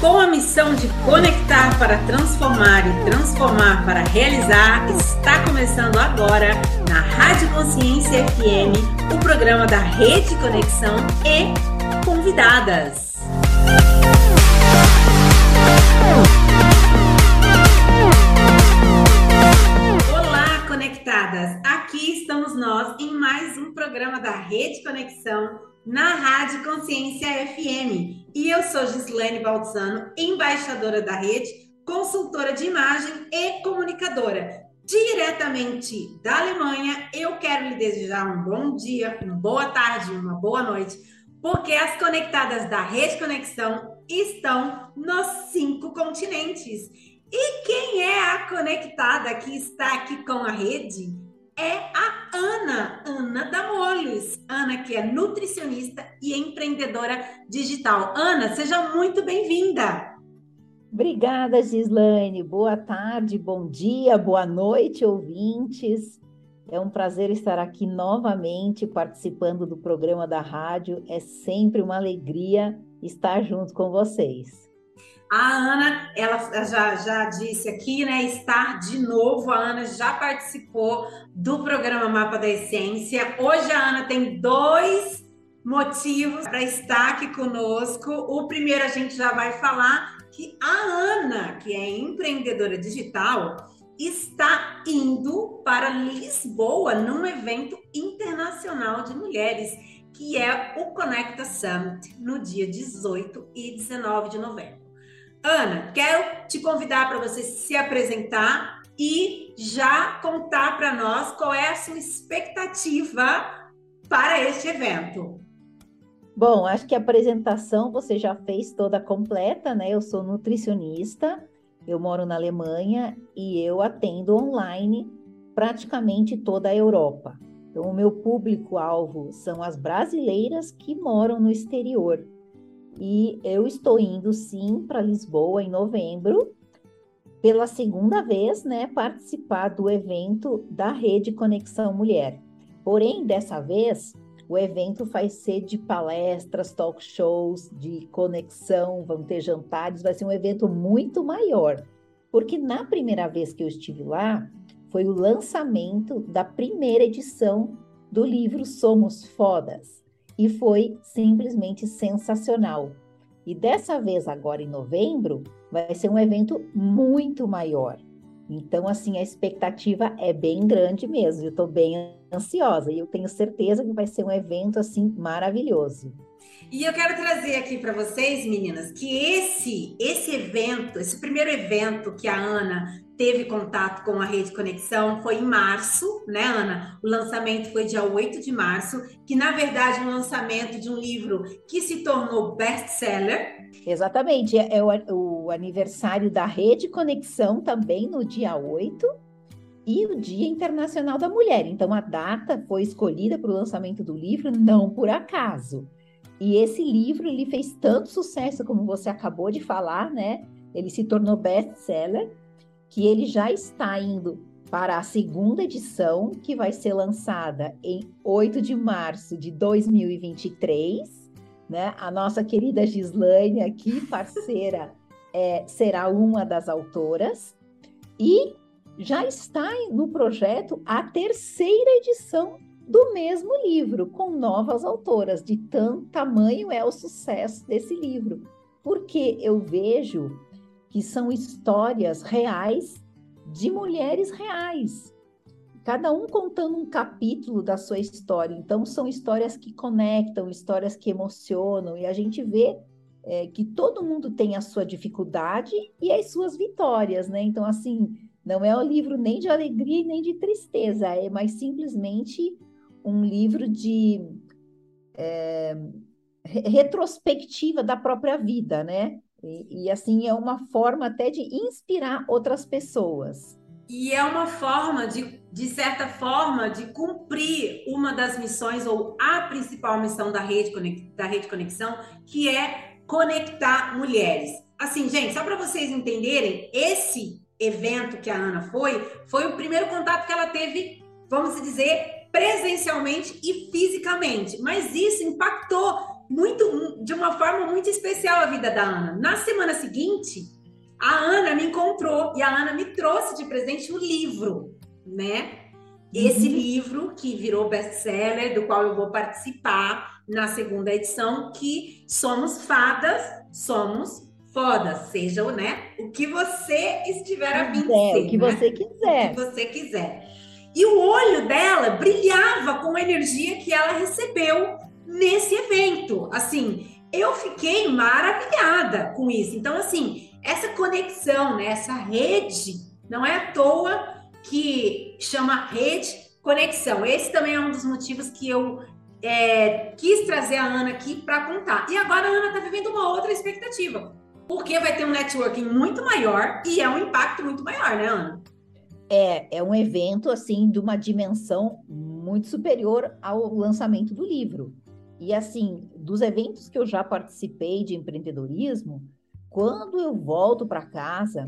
Com a missão de conectar para transformar e transformar para realizar, está começando agora na Rádio Consciência FM o programa da Rede Conexão e convidadas. Olá, conectadas! Aqui estamos nós em mais um programa da Rede Conexão na Rádio Consciência FM. E eu sou Gislaine Baltzano, embaixadora da rede, consultora de imagem e comunicadora. Diretamente da Alemanha, eu quero lhe desejar um bom dia, uma boa tarde, uma boa noite, porque as conectadas da Rede Conexão estão nos cinco continentes. E quem é a conectada que está aqui com a rede? É a Ana, Ana Damolhos. Ana, que é nutricionista e empreendedora digital. Ana, seja muito bem-vinda. Obrigada, Gislaine. Boa tarde, bom dia, boa noite, ouvintes. É um prazer estar aqui novamente participando do programa da rádio. É sempre uma alegria estar junto com vocês. A Ana, ela já, já disse aqui, né? Estar de novo. A Ana já participou do programa Mapa da Essência. Hoje a Ana tem dois motivos para estar aqui conosco. O primeiro a gente já vai falar que a Ana, que é empreendedora digital, está indo para Lisboa num evento internacional de mulheres, que é o Conecta Summit, no dia 18 e 19 de novembro. Ana, quero te convidar para você se apresentar e já contar para nós qual é a sua expectativa para este evento. Bom, acho que a apresentação você já fez toda completa, né? Eu sou nutricionista, eu moro na Alemanha e eu atendo online praticamente toda a Europa. Então, o meu público-alvo são as brasileiras que moram no exterior. E eu estou indo sim para Lisboa em novembro, pela segunda vez, né, participar do evento da Rede Conexão Mulher. Porém, dessa vez, o evento vai ser de palestras, talk shows, de conexão, vão ter jantares, vai ser um evento muito maior. Porque na primeira vez que eu estive lá, foi o lançamento da primeira edição do livro Somos Fodas e foi simplesmente sensacional. E dessa vez, agora em novembro, vai ser um evento muito maior. Então, assim, a expectativa é bem grande mesmo. Eu estou bem ansiosa e eu tenho certeza que vai ser um evento assim maravilhoso. E eu quero trazer aqui para vocês, meninas, que esse esse evento, esse primeiro evento que a Ana teve contato com a Rede Conexão foi em março, né, Ana? O lançamento foi dia 8 de março, que na verdade é um lançamento de um livro que se tornou best-seller. Exatamente, é, é o, o aniversário da Rede Conexão também no dia 8 e o Dia Internacional da Mulher. Então a data foi escolhida para o lançamento do livro não por acaso. E esse livro ele fez tanto sucesso como você acabou de falar, né? Ele se tornou best-seller que ele já está indo para a segunda edição, que vai ser lançada em 8 de março de 2023. Né? A nossa querida Gislaine, aqui, parceira, é, será uma das autoras. E já está no projeto a terceira edição do mesmo livro, com novas autoras, de tanto tamanho é o sucesso desse livro. Porque eu vejo que são histórias reais de mulheres reais. Cada um contando um capítulo da sua história. Então, são histórias que conectam, histórias que emocionam, e a gente vê é, que todo mundo tem a sua dificuldade e as suas vitórias, né? Então, assim, não é um livro nem de alegria nem de tristeza, é mais simplesmente um livro de é, retrospectiva da própria vida, né? E, e, assim é uma forma até de inspirar outras pessoas. E é uma forma de, de certa forma, de cumprir uma das missões ou a principal missão da rede da rede conexão, que é conectar mulheres. Assim, gente, só para vocês entenderem, esse evento que a Ana foi, foi o primeiro contato que ela teve, vamos dizer, presencialmente e fisicamente. Mas isso impactou muito de uma forma muito especial a vida da Ana. Na semana seguinte, a Ana me encontrou e a Ana me trouxe de presente um livro, né? Esse uhum. livro que virou best-seller, do qual eu vou participar na segunda edição, que somos fadas, somos fodas, seja né, o que você estiver a fim. O que né? você quiser. O que você quiser. E o olho dela brilhava com a energia que ela recebeu nesse evento. Assim, eu fiquei maravilhada com isso. Então, assim, essa conexão, né, essa rede, não é à toa que chama rede conexão. Esse também é um dos motivos que eu é, quis trazer a Ana aqui para contar. E agora a Ana está vivendo uma outra expectativa, porque vai ter um networking muito maior e é um impacto muito maior, né, Ana? É, é um evento assim de uma dimensão muito superior ao lançamento do livro. E assim, dos eventos que eu já participei de empreendedorismo, quando eu volto para casa,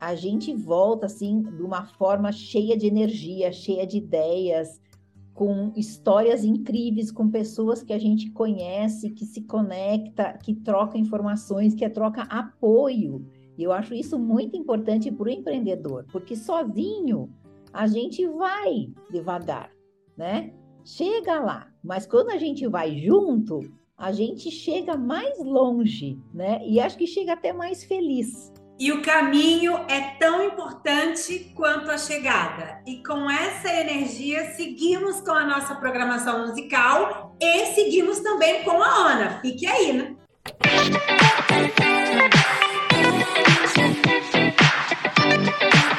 a gente volta assim de uma forma cheia de energia, cheia de ideias, com histórias incríveis, com pessoas que a gente conhece, que se conecta, que troca informações, que troca apoio. E eu acho isso muito importante para o empreendedor, porque sozinho a gente vai devagar, né? Chega lá, mas quando a gente vai junto, a gente chega mais longe, né? E acho que chega até mais feliz. E o caminho é tão importante quanto a chegada. E com essa energia, seguimos com a nossa programação musical e seguimos também com a Ana. Fique aí, né?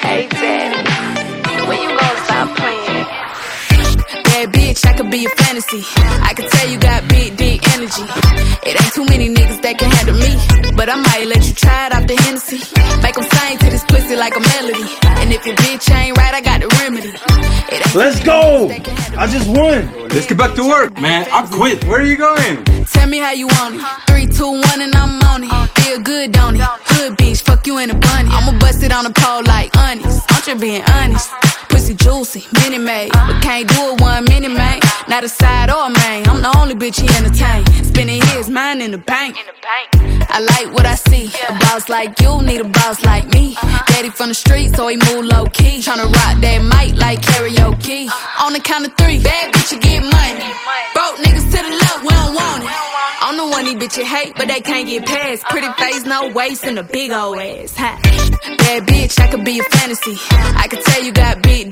Hey, Daddy, when you gonna stop playing? Bad bitch, I could be a fantasy. I could tell you got big, deep energy. It ain't too many niggas that can handle me. But I might let you try it off the Hennessy. Make them sing to this pussy like a melody. And if your bitch ain't right, I got the remedy. Let's go! I just won. Let's get back to work, man. I quit. Where are you going? Tell me how you want it. Three, two, one, and I'm on it. Feel good, don't it? Hood bitch, fuck you in a bunny. I'ma bust it on the pole like honest. I'm just being honest. Juicy, mini made. But can't do it one mini man. Not a side or a main. I'm the only bitch he entertain. Spending his mind in the bank. I like what I see. A boss like you need a boss like me. Daddy from the street, so he move low key. Tryna rock that mic like karaoke. On the count of three, bad bitch, you get money. Broke niggas to the left, we don't want it. I'm the one these bitches hate, but they can't get past. Pretty face, no waist, and a big old ass. Ha. Bad bitch, I could be a fantasy. I could tell you got big,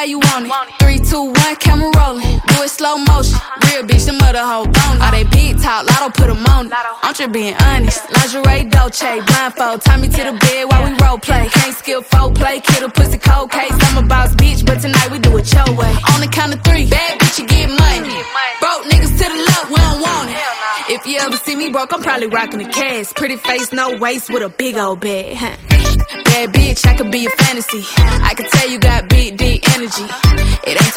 How you want it. Two, one, camera rolling. Do it slow motion. Real bitch, the mother hoe bone. All they big talk, lotto put them on it. I'm just being honest. Lingerie, Dolce, blindfold. Tie me to the bed while we role play. Can't skill folk play, kid a pussy cold case. I'm a boss bitch, but tonight we do it your way. On the count of three, bad bitch, you get money. Broke niggas to the left, we don't want it. If you ever see me broke, I'm probably rocking a cash. Pretty face, no waist, with a big old bag. Bad bitch, I could be a fantasy. I could tell you got big, deep energy. It ain't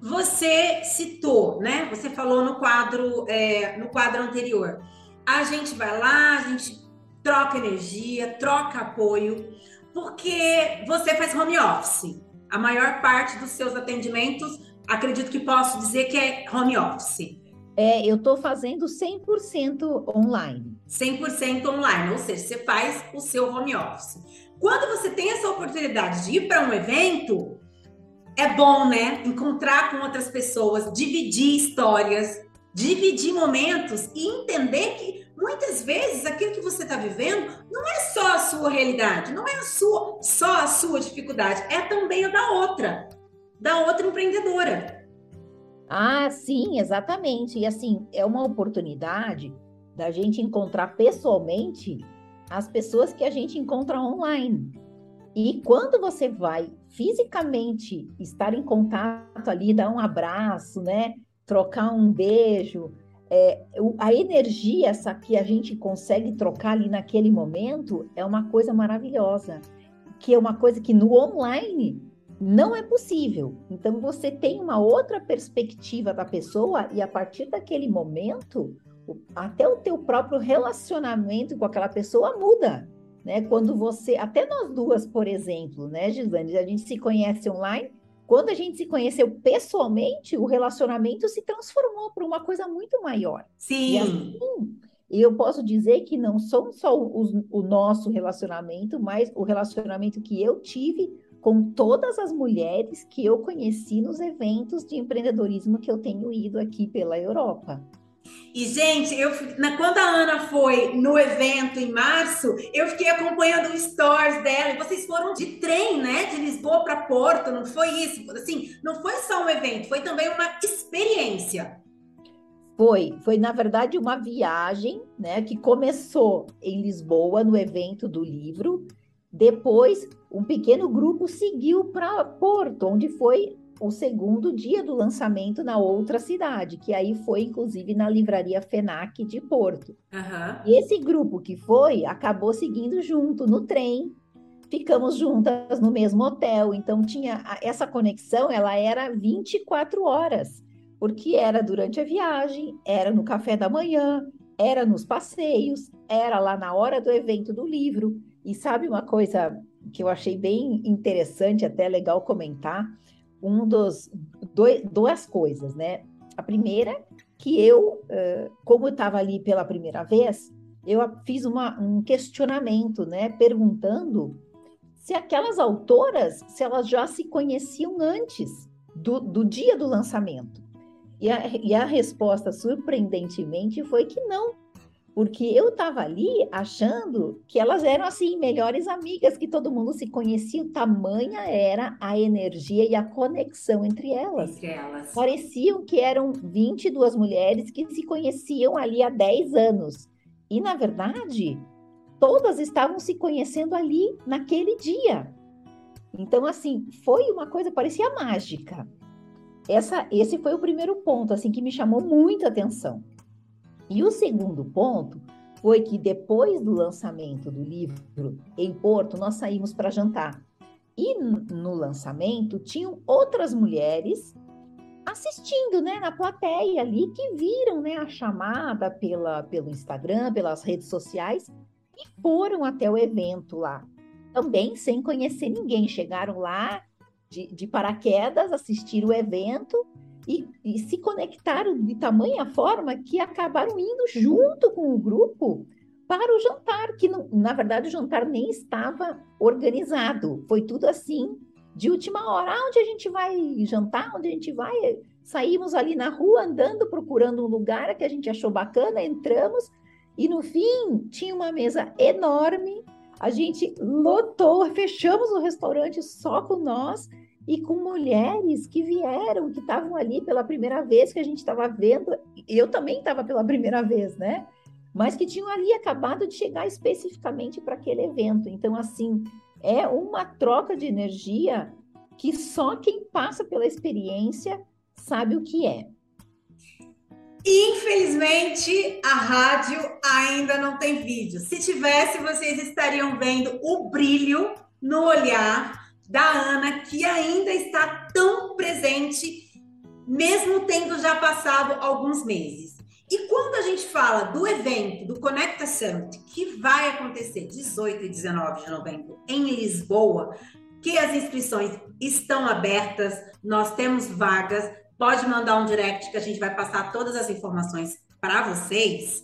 Você citou, né? Você falou no quadro, é, no quadro anterior. A gente vai lá, a gente troca energia, troca apoio, porque você faz home office. A maior parte dos seus atendimentos, acredito que posso dizer que é home office. É, eu estou fazendo 100% online. 100% online, ou seja, você faz o seu home office. Quando você tem essa oportunidade de ir para um evento, é bom, né? Encontrar com outras pessoas, dividir histórias, dividir momentos e entender que muitas vezes aquilo que você está vivendo não é só a sua realidade, não é a sua, só a sua dificuldade, é também a da outra, da outra empreendedora. Ah, sim, exatamente. E assim, é uma oportunidade da gente encontrar pessoalmente as pessoas que a gente encontra online. E quando você vai fisicamente estar em contato ali, dar um abraço, né? Trocar um beijo, é, a energia essa que a gente consegue trocar ali naquele momento é uma coisa maravilhosa, que é uma coisa que no online não é possível. Então você tem uma outra perspectiva da pessoa e a partir daquele momento, até o teu próprio relacionamento com aquela pessoa muda, né? Quando você, até nós duas, por exemplo, né, Gislane, a gente se conhece online, quando a gente se conheceu pessoalmente, o relacionamento se transformou para uma coisa muito maior. Sim. E assim, eu posso dizer que não são só o, o nosso relacionamento, mas o relacionamento que eu tive com todas as mulheres que eu conheci nos eventos de empreendedorismo que eu tenho ido aqui pela Europa. E, gente, eu, na, quando a Ana foi no evento em março, eu fiquei acompanhando o stories dela. E vocês foram de trem, né? De Lisboa para Porto, não foi isso? Assim, não foi só um evento, foi também uma experiência. Foi, foi na verdade uma viagem, né, que começou em Lisboa no evento do livro depois, um pequeno grupo seguiu para Porto, onde foi o segundo dia do lançamento na outra cidade, que aí foi inclusive na livraria FENAC de Porto. Uhum. E esse grupo que foi acabou seguindo junto no trem, ficamos juntas no mesmo hotel, então tinha essa conexão, ela era 24 horas, porque era durante a viagem, era no café da manhã, era nos passeios, era lá na hora do evento do livro. E sabe uma coisa que eu achei bem interessante, até legal comentar? Um dos dois, duas coisas, né? A primeira, que eu, como eu estava ali pela primeira vez, eu fiz uma, um questionamento, né? Perguntando se aquelas autoras, se elas já se conheciam antes do, do dia do lançamento. E a, e a resposta, surpreendentemente, foi que não, porque eu estava ali achando que elas eram assim melhores amigas, que todo mundo se conhecia, tamanha era a energia e a conexão entre elas. Entre elas. Pareciam que eram 22 mulheres que se conheciam ali há 10 anos. E na verdade, todas estavam se conhecendo ali naquele dia. Então assim, foi uma coisa parecia mágica. Essa, esse foi o primeiro ponto assim que me chamou muita atenção. E o segundo ponto foi que depois do lançamento do livro em Porto, nós saímos para jantar. E no lançamento tinham outras mulheres assistindo, né, na plateia ali que viram, né, a chamada pela pelo Instagram, pelas redes sociais e foram até o evento lá. Também sem conhecer ninguém, chegaram lá de, de paraquedas, assistiram o evento e, e se conectaram de tamanha forma que acabaram indo junto com o grupo para o jantar, que não, na verdade o jantar nem estava organizado, foi tudo assim de última hora. Ah, onde a gente vai jantar? Onde a gente vai? Saímos ali na rua andando, procurando um lugar que a gente achou bacana, entramos e no fim tinha uma mesa enorme. A gente lotou, fechamos o restaurante só com nós e com mulheres que vieram, que estavam ali pela primeira vez, que a gente estava vendo, eu também estava pela primeira vez, né? Mas que tinham ali acabado de chegar especificamente para aquele evento. Então, assim, é uma troca de energia que só quem passa pela experiência sabe o que é. Infelizmente, a rádio ainda não tem vídeo. Se tivesse, vocês estariam vendo o brilho no olhar da Ana, que ainda está tão presente, mesmo tendo já passado alguns meses. E quando a gente fala do evento do Conecta Summit, que vai acontecer 18 e 19 de novembro em Lisboa, que as inscrições estão abertas, nós temos vagas, pode mandar um direct que a gente vai passar todas as informações para vocês.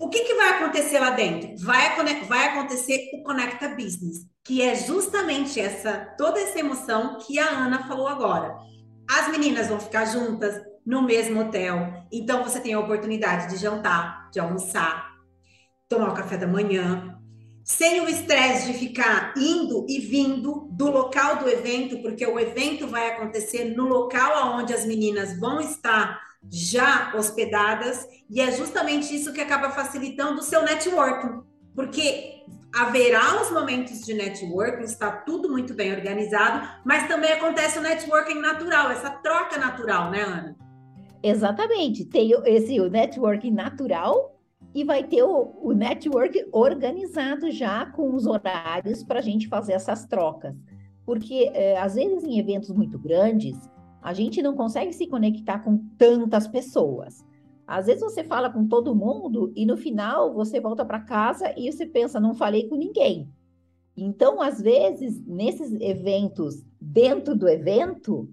O que, que vai acontecer lá dentro? Vai, vai acontecer o Conecta Business, que é justamente essa toda essa emoção que a Ana falou agora. As meninas vão ficar juntas no mesmo hotel, então você tem a oportunidade de jantar, de almoçar, tomar o café da manhã, sem o estresse de ficar indo e vindo do local do evento, porque o evento vai acontecer no local onde as meninas vão estar já hospedadas, e é justamente isso que acaba facilitando o seu networking, porque haverá os momentos de networking, está tudo muito bem organizado, mas também acontece o networking natural, essa troca natural, né, Ana? Exatamente, tem esse o networking natural e vai ter o, o network organizado já com os horários para a gente fazer essas trocas. Porque, é, às vezes, em eventos muito grandes, a gente não consegue se conectar com tantas pessoas. Às vezes você fala com todo mundo e no final você volta para casa e você pensa, não falei com ninguém. Então, às vezes, nesses eventos, dentro do evento,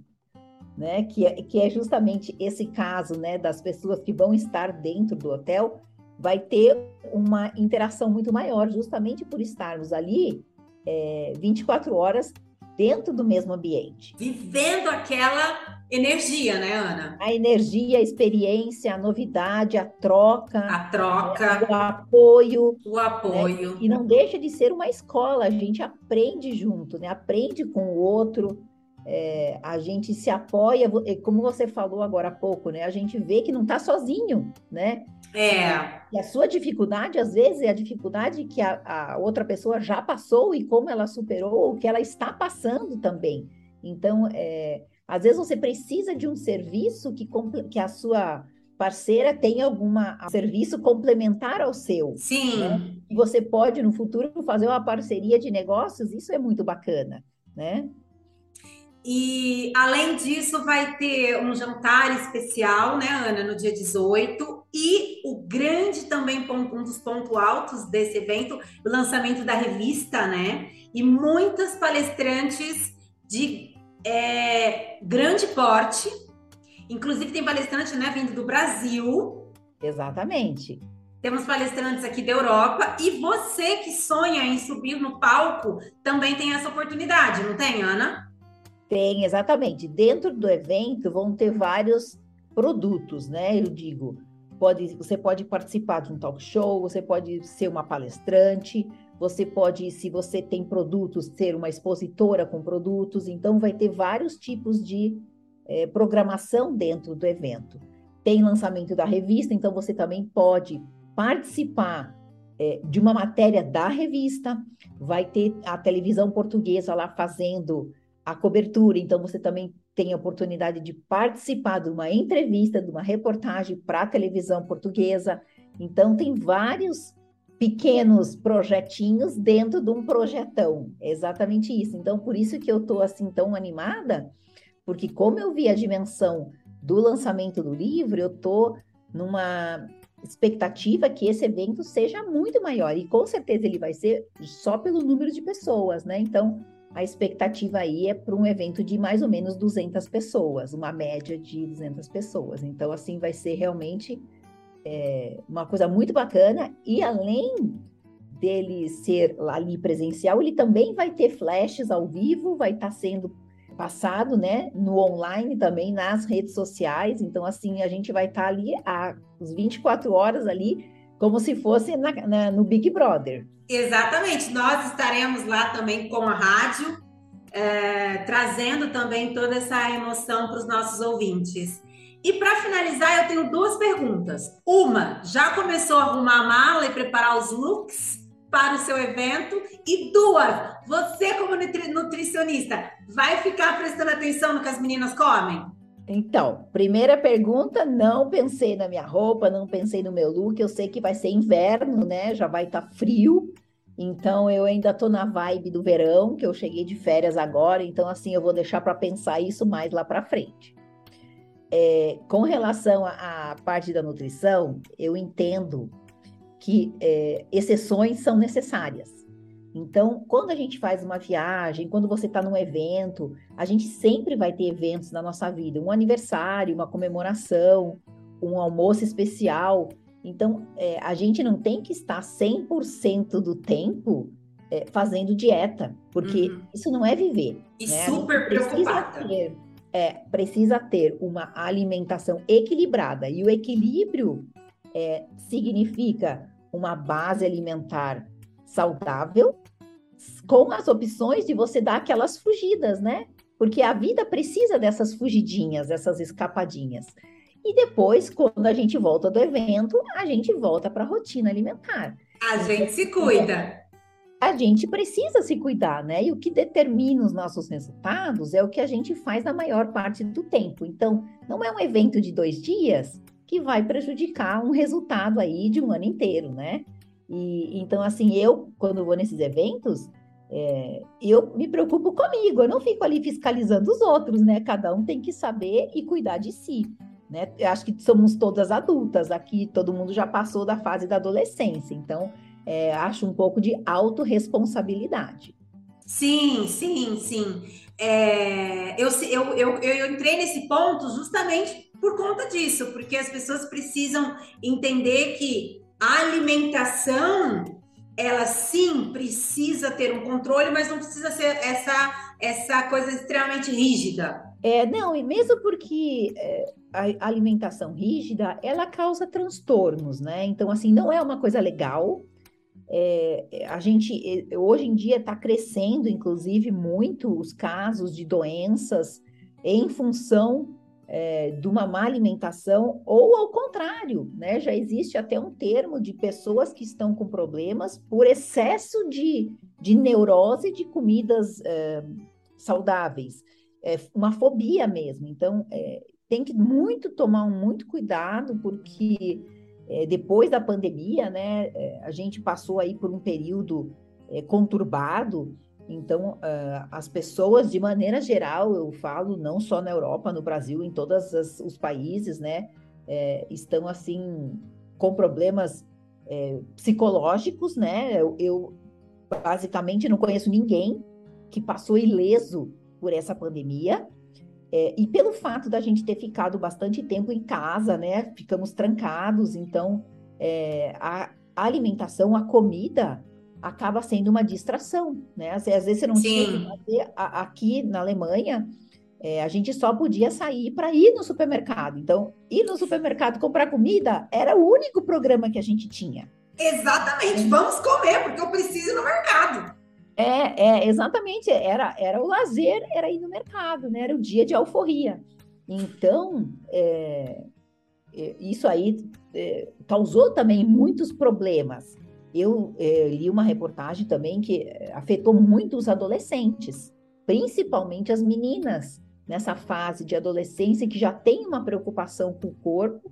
né, que é, que é justamente esse caso, né, das pessoas que vão estar dentro do hotel, vai ter uma interação muito maior, justamente por estarmos ali é, 24 horas dentro do mesmo ambiente. Vivendo aquela energia, né, Ana? A energia, a experiência, a novidade, a troca. A troca. o apoio. O apoio. Né? E não deixa de ser uma escola, a gente aprende junto, né? Aprende com o outro. É, a gente se apoia, como você falou agora há pouco, né? A gente vê que não está sozinho, né? É. E a sua dificuldade, às vezes, é a dificuldade que a, a outra pessoa já passou e como ela superou, o que ela está passando também. Então, é, às vezes você precisa de um serviço que, que a sua parceira tenha algum serviço complementar ao seu. Sim. Né? E você pode, no futuro, fazer uma parceria de negócios, isso é muito bacana, né? E além disso, vai ter um jantar especial, né, Ana, no dia 18. E o grande também um dos pontos altos desse evento, o lançamento da revista, né? E muitas palestrantes de é, grande porte. Inclusive tem palestrante, né, vindo do Brasil. Exatamente. Temos palestrantes aqui da Europa e você que sonha em subir no palco também tem essa oportunidade, não tem, Ana? Tem, exatamente. Dentro do evento vão ter vários produtos, né? Eu digo, pode, você pode participar de um talk show, você pode ser uma palestrante, você pode, se você tem produtos, ser uma expositora com produtos. Então, vai ter vários tipos de é, programação dentro do evento. Tem lançamento da revista, então você também pode participar é, de uma matéria da revista. Vai ter a televisão portuguesa lá fazendo a cobertura, então você também tem a oportunidade de participar de uma entrevista, de uma reportagem para a televisão portuguesa. Então tem vários pequenos projetinhos dentro de um projetão. É exatamente isso. Então por isso que eu estou assim tão animada, porque como eu vi a dimensão do lançamento do livro, eu estou numa expectativa que esse evento seja muito maior e com certeza ele vai ser só pelo número de pessoas, né? Então a expectativa aí é para um evento de mais ou menos 200 pessoas, uma média de 200 pessoas. Então, assim, vai ser realmente é, uma coisa muito bacana. E além dele ser ali presencial, ele também vai ter flashes ao vivo, vai estar tá sendo passado, né, no online também, nas redes sociais. Então, assim, a gente vai estar tá ali às 24 horas ali, como se fosse na, na, no Big Brother. Exatamente, nós estaremos lá também com a rádio, é, trazendo também toda essa emoção para os nossos ouvintes. E para finalizar, eu tenho duas perguntas. Uma, já começou a arrumar a mala e preparar os looks para o seu evento? E duas, você como nutri nutricionista, vai ficar prestando atenção no que as meninas comem? Então, primeira pergunta, não pensei na minha roupa, não pensei no meu look. Eu sei que vai ser inverno, né? Já vai estar tá frio. Então, eu ainda tô na vibe do verão, que eu cheguei de férias agora. Então, assim, eu vou deixar para pensar isso mais lá para frente. É, com relação à parte da nutrição, eu entendo que é, exceções são necessárias. Então, quando a gente faz uma viagem, quando você está num evento, a gente sempre vai ter eventos na nossa vida, um aniversário, uma comemoração, um almoço especial. Então, é, a gente não tem que estar 100% do tempo é, fazendo dieta, porque uhum. isso não é viver. E né? super preocupada. Ter, é, precisa ter uma alimentação equilibrada. E o equilíbrio é, significa uma base alimentar saudável, com as opções de você dar aquelas fugidas, né? Porque a vida precisa dessas fugidinhas, dessas escapadinhas. E depois, quando a gente volta do evento, a gente volta para a rotina alimentar. A gente se cuida. A gente precisa se cuidar, né? E o que determina os nossos resultados é o que a gente faz na maior parte do tempo. Então, não é um evento de dois dias que vai prejudicar um resultado aí de um ano inteiro, né? E então, assim, eu, quando vou nesses eventos, é, eu me preocupo comigo, eu não fico ali fiscalizando os outros, né? Cada um tem que saber e cuidar de si. Né? Eu acho que somos todas adultas aqui, todo mundo já passou da fase da adolescência, então é, acho um pouco de autorresponsabilidade. Sim, sim, sim. É, eu, eu, eu, eu entrei nesse ponto justamente por conta disso, porque as pessoas precisam entender que a alimentação ela sim precisa ter um controle, mas não precisa ser essa, essa coisa extremamente rígida. É, não, e mesmo porque é, a alimentação rígida, ela causa transtornos, né? Então, assim, não é uma coisa legal. É, a gente, hoje em dia, está crescendo, inclusive, muito os casos de doenças em função é, de uma má alimentação, ou ao contrário, né? Já existe até um termo de pessoas que estão com problemas por excesso de, de neurose de comidas é, saudáveis, é, uma fobia mesmo. Então, é, tem que muito tomar muito cuidado, porque é, depois da pandemia, né, é, a gente passou aí por um período conturbado então, uh, as pessoas, de maneira geral, eu falo não só na Europa, no Brasil, em todos os países, né, é, estão assim com problemas é, psicológicos, né? Eu, eu, basicamente não conheço ninguém que passou ileso por essa pandemia. É, e pelo fato da gente ter ficado bastante tempo em casa, né? Ficamos trancados, então a alimentação, a comida, acaba sendo uma distração, né? Às, às vezes você não Sim. tinha. A, aqui na Alemanha, é, a gente só podia sair para ir no supermercado. Então, ir no supermercado comprar comida era o único programa que a gente tinha. Exatamente, vamos comer, porque eu preciso ir no mercado. É, é, exatamente, era, era o lazer, era ir no mercado, né? Era o dia de alforria. Então, é, é isso aí é, causou também muitos problemas. Eu é, li uma reportagem também que eh, afetou muito os adolescentes, principalmente as meninas nessa fase de adolescência que já tem uma preocupação com o corpo,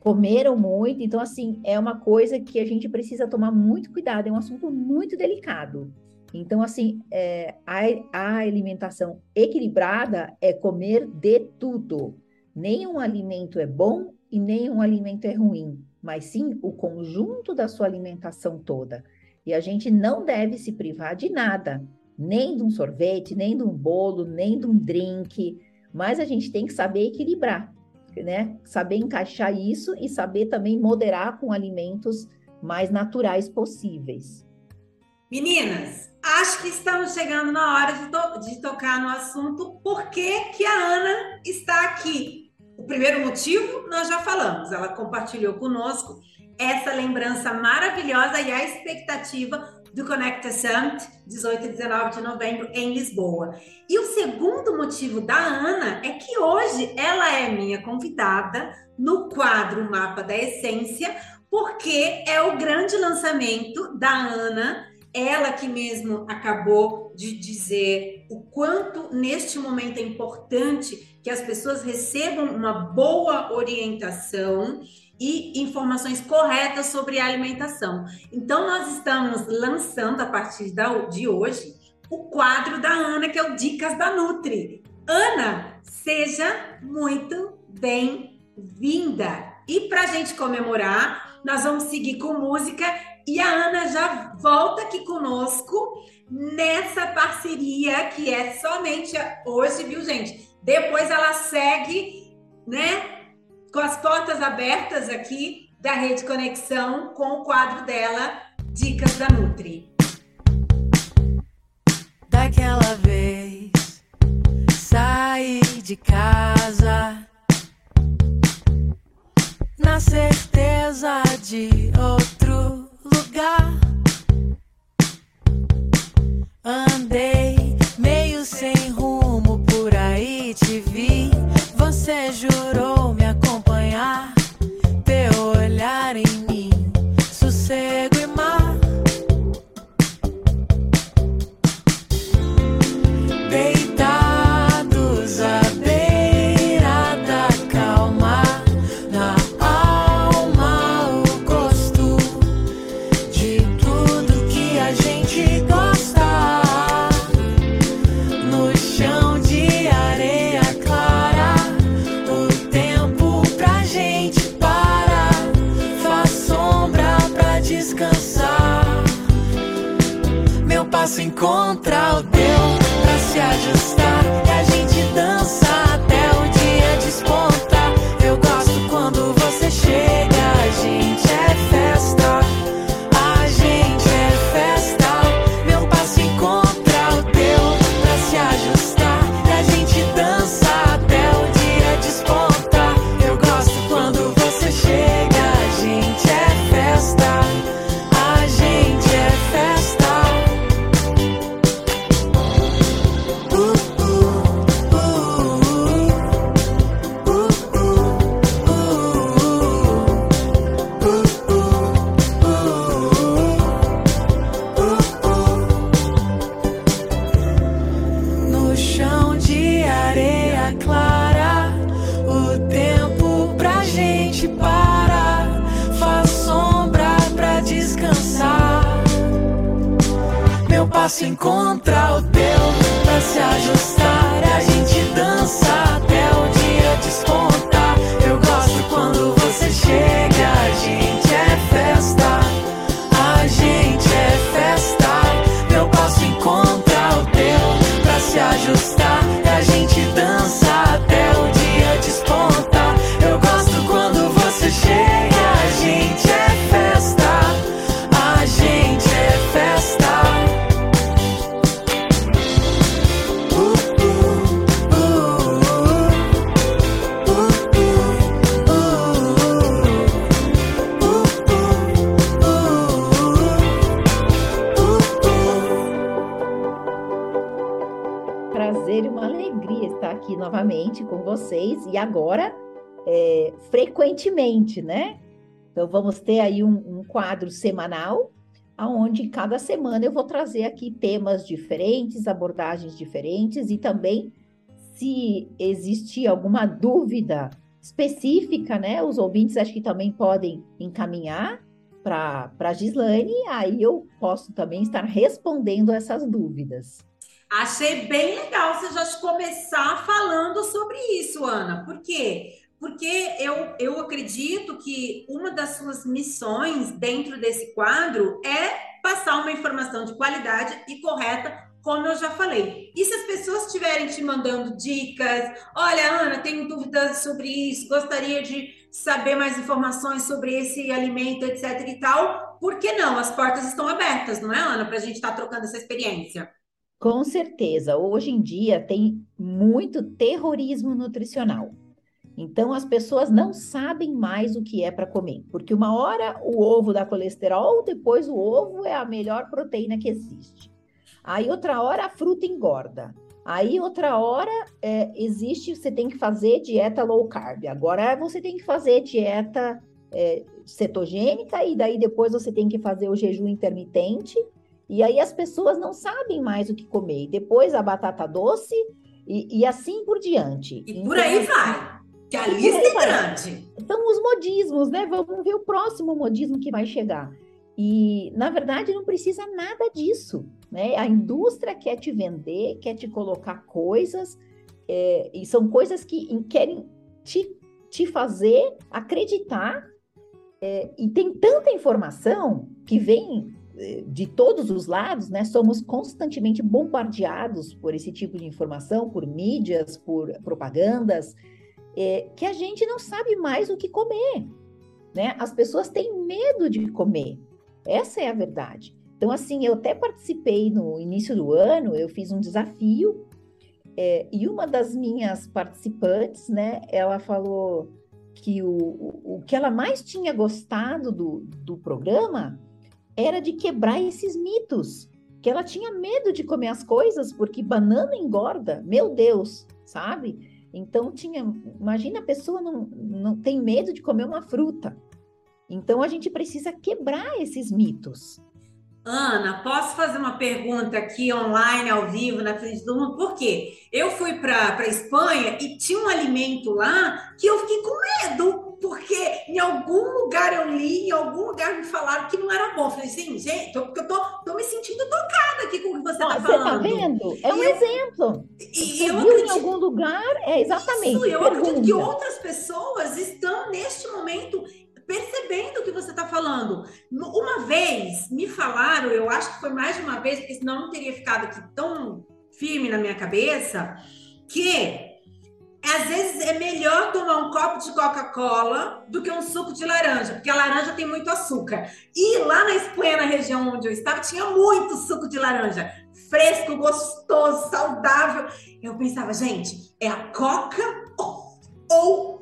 comeram muito, então assim é uma coisa que a gente precisa tomar muito cuidado, é um assunto muito delicado. Então assim é, a, a alimentação equilibrada é comer de tudo. Nenhum alimento é bom e nenhum alimento é ruim mas sim o conjunto da sua alimentação toda. E a gente não deve se privar de nada, nem de um sorvete, nem de um bolo, nem de um drink, mas a gente tem que saber equilibrar, né? Saber encaixar isso e saber também moderar com alimentos mais naturais possíveis. Meninas, acho que estamos chegando na hora de, to de tocar no assunto por que, que a Ana está aqui o primeiro motivo nós já falamos, ela compartilhou conosco essa lembrança maravilhosa e a expectativa do Connecta Summit, 18 e 19 de novembro, em Lisboa. E o segundo motivo da Ana é que hoje ela é minha convidada no quadro Mapa da Essência, porque é o grande lançamento da Ana, ela que mesmo acabou de dizer o quanto neste momento é importante que as pessoas recebam uma boa orientação e informações corretas sobre a alimentação. Então, nós estamos lançando a partir de hoje o quadro da Ana, que é o Dicas da Nutri. Ana, seja muito bem-vinda! E para a gente comemorar, nós vamos seguir com música E a Ana já volta aqui conosco nessa parceria que é somente hoje, viu, gente? Depois ela segue, né, com as portas abertas aqui da Rede Conexão com o quadro dela, Dicas da Nutri. Daquela vez saí de casa na certeza de outro frequentemente, né? Então vamos ter aí um, um quadro semanal, aonde cada semana eu vou trazer aqui temas diferentes, abordagens diferentes e também se existir alguma dúvida específica, né? Os ouvintes acho que também podem encaminhar para a Gislaine, aí eu posso também estar respondendo essas dúvidas. Achei bem legal você já começar falando sobre isso, Ana. Por quê? Porque eu, eu acredito que uma das suas missões dentro desse quadro é passar uma informação de qualidade e correta, como eu já falei. E se as pessoas estiverem te mandando dicas, olha, Ana, tenho dúvidas sobre isso, gostaria de saber mais informações sobre esse alimento, etc e tal, por que não? As portas estão abertas, não é, Ana, para a gente estar tá trocando essa experiência. Com certeza, hoje em dia tem muito terrorismo nutricional. Então as pessoas não sabem mais o que é para comer, porque uma hora o ovo dá colesterol, depois o ovo é a melhor proteína que existe. Aí outra hora a fruta engorda. Aí outra hora é, existe, você tem que fazer dieta low carb. Agora você tem que fazer dieta é, cetogênica e daí depois você tem que fazer o jejum intermitente. E aí as pessoas não sabem mais o que comer. E depois a batata doce e, e assim por diante. E por aí então, vai. Que a lista é grande. São os modismos, né? Vamos ver o próximo modismo que vai chegar. E, na verdade, não precisa nada disso, né? A indústria quer te vender, quer te colocar coisas, é, e são coisas que querem te, te fazer acreditar É, e tem tanta informação que vem é, de todos os lados, né? Somos constantemente bombardeados por esse tipo de informação, por mídias, por propagandas, é, que a gente não sabe mais o que comer, né? As pessoas têm medo de comer. Essa é a verdade. Então, assim, eu até participei no início do ano, eu fiz um desafio, é, e uma das minhas participantes, né, ela falou que o, o, o que ela mais tinha gostado do, do programa era de quebrar esses mitos, que ela tinha medo de comer as coisas porque banana engorda, meu Deus, sabe? Então tinha, imagina a pessoa não, não tem medo de comer uma fruta. Então a gente precisa quebrar esses mitos. Ana, posso fazer uma pergunta aqui online, ao vivo, na frente do mundo? Por quê? Eu fui para a Espanha e tinha um alimento lá que eu fiquei com medo, porque em algum lugar eu li, em algum lugar me falaram que não era bom. Eu falei assim, gente, porque eu tô, tô me sentindo tocada aqui com o que você está falando. Você tá vendo? É um eu, exemplo. E eu acredito, em algum lugar? É exatamente. Isso, eu pergunta. acredito que outras pessoas estão neste momento percebendo o que você está falando. Uma vez me falaram, eu acho que foi mais de uma vez, porque senão não teria ficado aqui tão firme na minha cabeça, que às vezes é melhor tomar um copo de Coca-Cola do que um suco de laranja, porque a laranja tem muito açúcar. E lá na Espanha, na região onde eu estava, tinha muito suco de laranja. Fresco, gostoso, saudável. Eu pensava, gente, é a Coca ou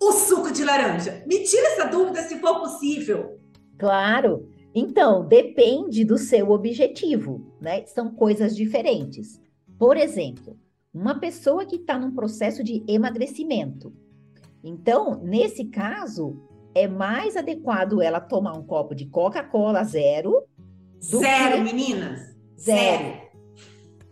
o suco de laranja? Me tira essa dúvida se for possível. Claro. Então, depende do seu objetivo, né? São coisas diferentes. Por exemplo, uma pessoa que está num processo de emagrecimento. Então, nesse caso, é mais adequado ela tomar um copo de Coca-Cola zero. Zero, que... meninas. Zero. zero.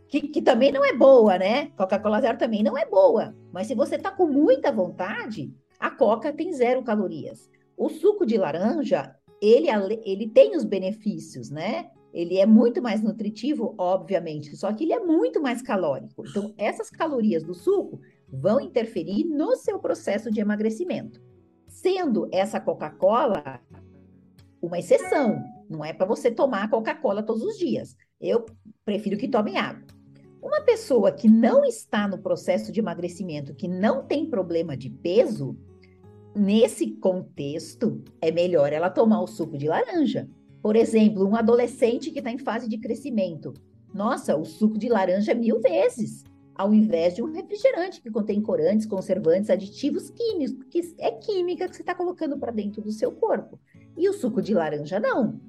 Que, que, também não é boa, né? Coca-Cola zero também não é boa. Mas se você está com muita vontade, a coca tem zero calorias. O suco de laranja, ele, ele tem os benefícios, né? Ele é muito mais nutritivo, obviamente, só que ele é muito mais calórico. Então, essas calorias do suco vão interferir no seu processo de emagrecimento. Sendo essa Coca-Cola uma exceção, não é para você tomar Coca-Cola todos os dias. Eu prefiro que tome água. Uma pessoa que não está no processo de emagrecimento, que não tem problema de peso, nesse contexto, é melhor ela tomar o suco de laranja. Por exemplo, um adolescente que está em fase de crescimento. Nossa, o suco de laranja é mil vezes, ao invés de um refrigerante que contém corantes, conservantes, aditivos químicos, que é química que você está colocando para dentro do seu corpo. E o suco de laranja não.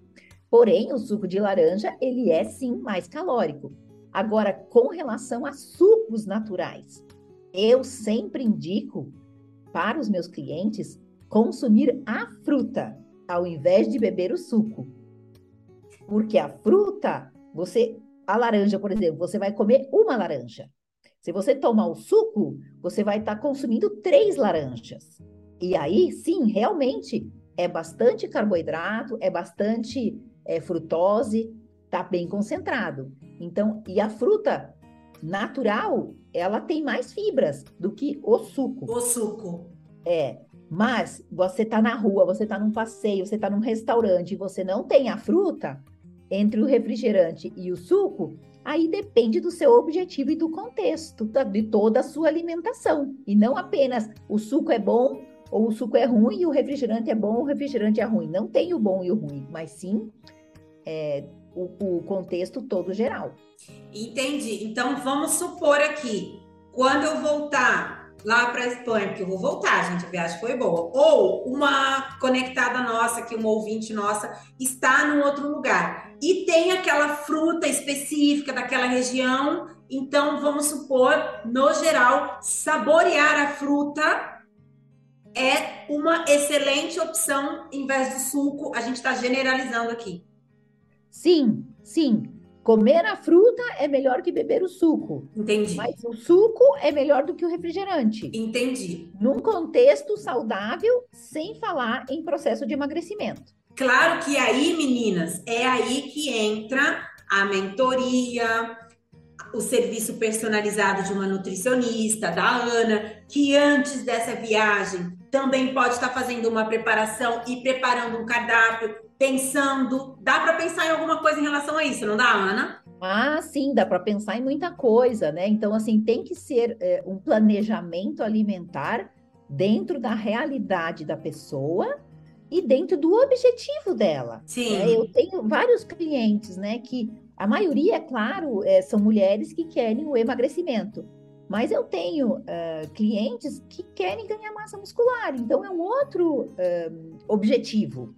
Porém, o suco de laranja, ele é sim mais calórico. Agora, com relação a sucos naturais, eu sempre indico para os meus clientes consumir a fruta ao invés de beber o suco. Porque a fruta, você, a laranja, por exemplo, você vai comer uma laranja. Se você tomar o suco, você vai estar tá consumindo três laranjas. E aí, sim, realmente é bastante carboidrato, é bastante é, frutose, tá bem concentrado. Então, e a fruta natural, ela tem mais fibras do que o suco. O suco. É. Mas você está na rua, você está num passeio, você está num restaurante e você não tem a fruta, entre o refrigerante e o suco, aí depende do seu objetivo e do contexto, de toda a sua alimentação. E não apenas o suco é bom ou o suco é ruim e o refrigerante é bom ou o refrigerante é ruim. Não tem o bom e o ruim, mas sim é, o, o contexto todo geral. Entendi. Então vamos supor aqui, quando eu voltar lá para a Espanha, porque eu vou voltar, gente, a viagem foi boa. Ou uma conectada nossa, que uma ouvinte nossa está num outro lugar e tem aquela fruta específica daquela região. Então, vamos supor, no geral, saborear a fruta é uma excelente opção em vez do suco. A gente está generalizando aqui. Sim, sim. Comer a fruta é melhor que beber o suco. Entendi. Mas o suco é melhor do que o refrigerante. Entendi. Num contexto saudável, sem falar em processo de emagrecimento. Claro que aí, meninas, é aí que entra a mentoria, o serviço personalizado de uma nutricionista, da Ana, que antes dessa viagem também pode estar fazendo uma preparação e preparando um cardápio, pensando. Dá para pensar em alguma coisa em relação a isso, não dá, Ana? Ah, sim, dá para pensar em muita coisa, né? Então, assim, tem que ser é, um planejamento alimentar dentro da realidade da pessoa e dentro do objetivo dela. Sim. Né? Eu tenho vários clientes, né, que a maioria, é claro, é, são mulheres que querem o emagrecimento. Mas eu tenho uh, clientes que querem ganhar massa muscular, então é um outro uh, objetivo.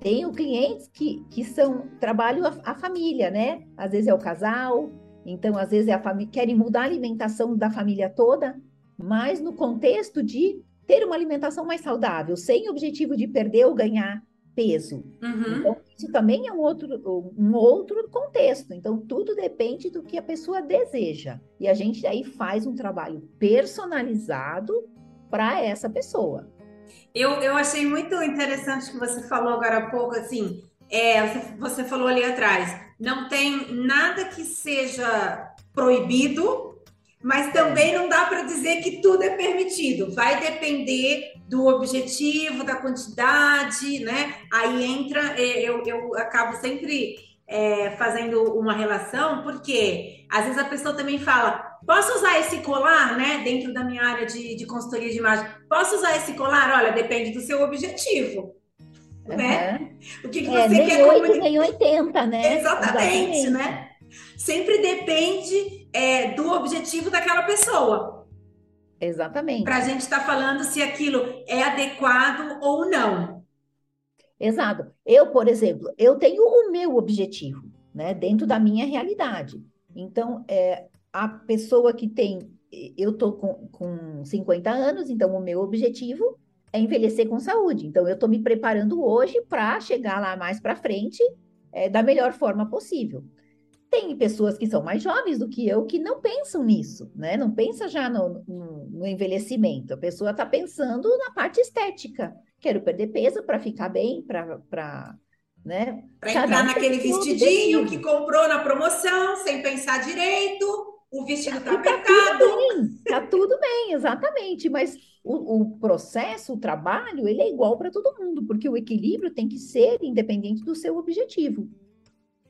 Tenho clientes que, que são trabalho a, a, família, né? Às vezes é o casal, então às vezes é a família querem mudar a alimentação da família toda, mas no contexto de ter uma alimentação mais saudável, sem objetivo de perder ou ganhar peso. Uhum. Então, isso também é um outro, um outro contexto. Então, tudo depende do que a pessoa deseja. E a gente aí faz um trabalho personalizado para essa pessoa. Eu, eu achei muito interessante que você falou agora há pouco, assim, é, você, você falou ali atrás, não tem nada que seja proibido, mas também não dá para dizer que tudo é permitido. Vai depender do objetivo, da quantidade, né? Aí entra, é, eu, eu acabo sempre é, fazendo uma relação, porque às vezes a pessoa também fala: posso usar esse colar, né? Dentro da minha área de, de consultoria de imagem, posso usar esse colar? Olha, depende do seu objetivo. Uhum. Né? O que, que é, você quer 8, comunicar? Nem 80, né? Exatamente, Exatamente, né? Sempre depende é, do objetivo daquela pessoa. Exatamente. Para a gente estar tá falando se aquilo é adequado ou não. Exato. Eu, por exemplo, eu tenho o meu objetivo, né, dentro da minha realidade. Então, é, a pessoa que tem, eu tô com, com 50 anos, então o meu objetivo é envelhecer com saúde. Então, eu estou me preparando hoje para chegar lá mais para frente é, da melhor forma possível. Tem pessoas que são mais jovens do que eu que não pensam nisso, né? Não pensa já no, no, no envelhecimento. A pessoa está pensando na parte estética. Quero perder peso para ficar bem, para né? Para entrar naquele vestidinho que comprou na promoção, sem pensar direito, o vestido está tá apertado. Tá tudo bem, tá tudo bem, exatamente. Mas o, o processo, o trabalho, ele é igual para todo mundo, porque o equilíbrio tem que ser independente do seu objetivo.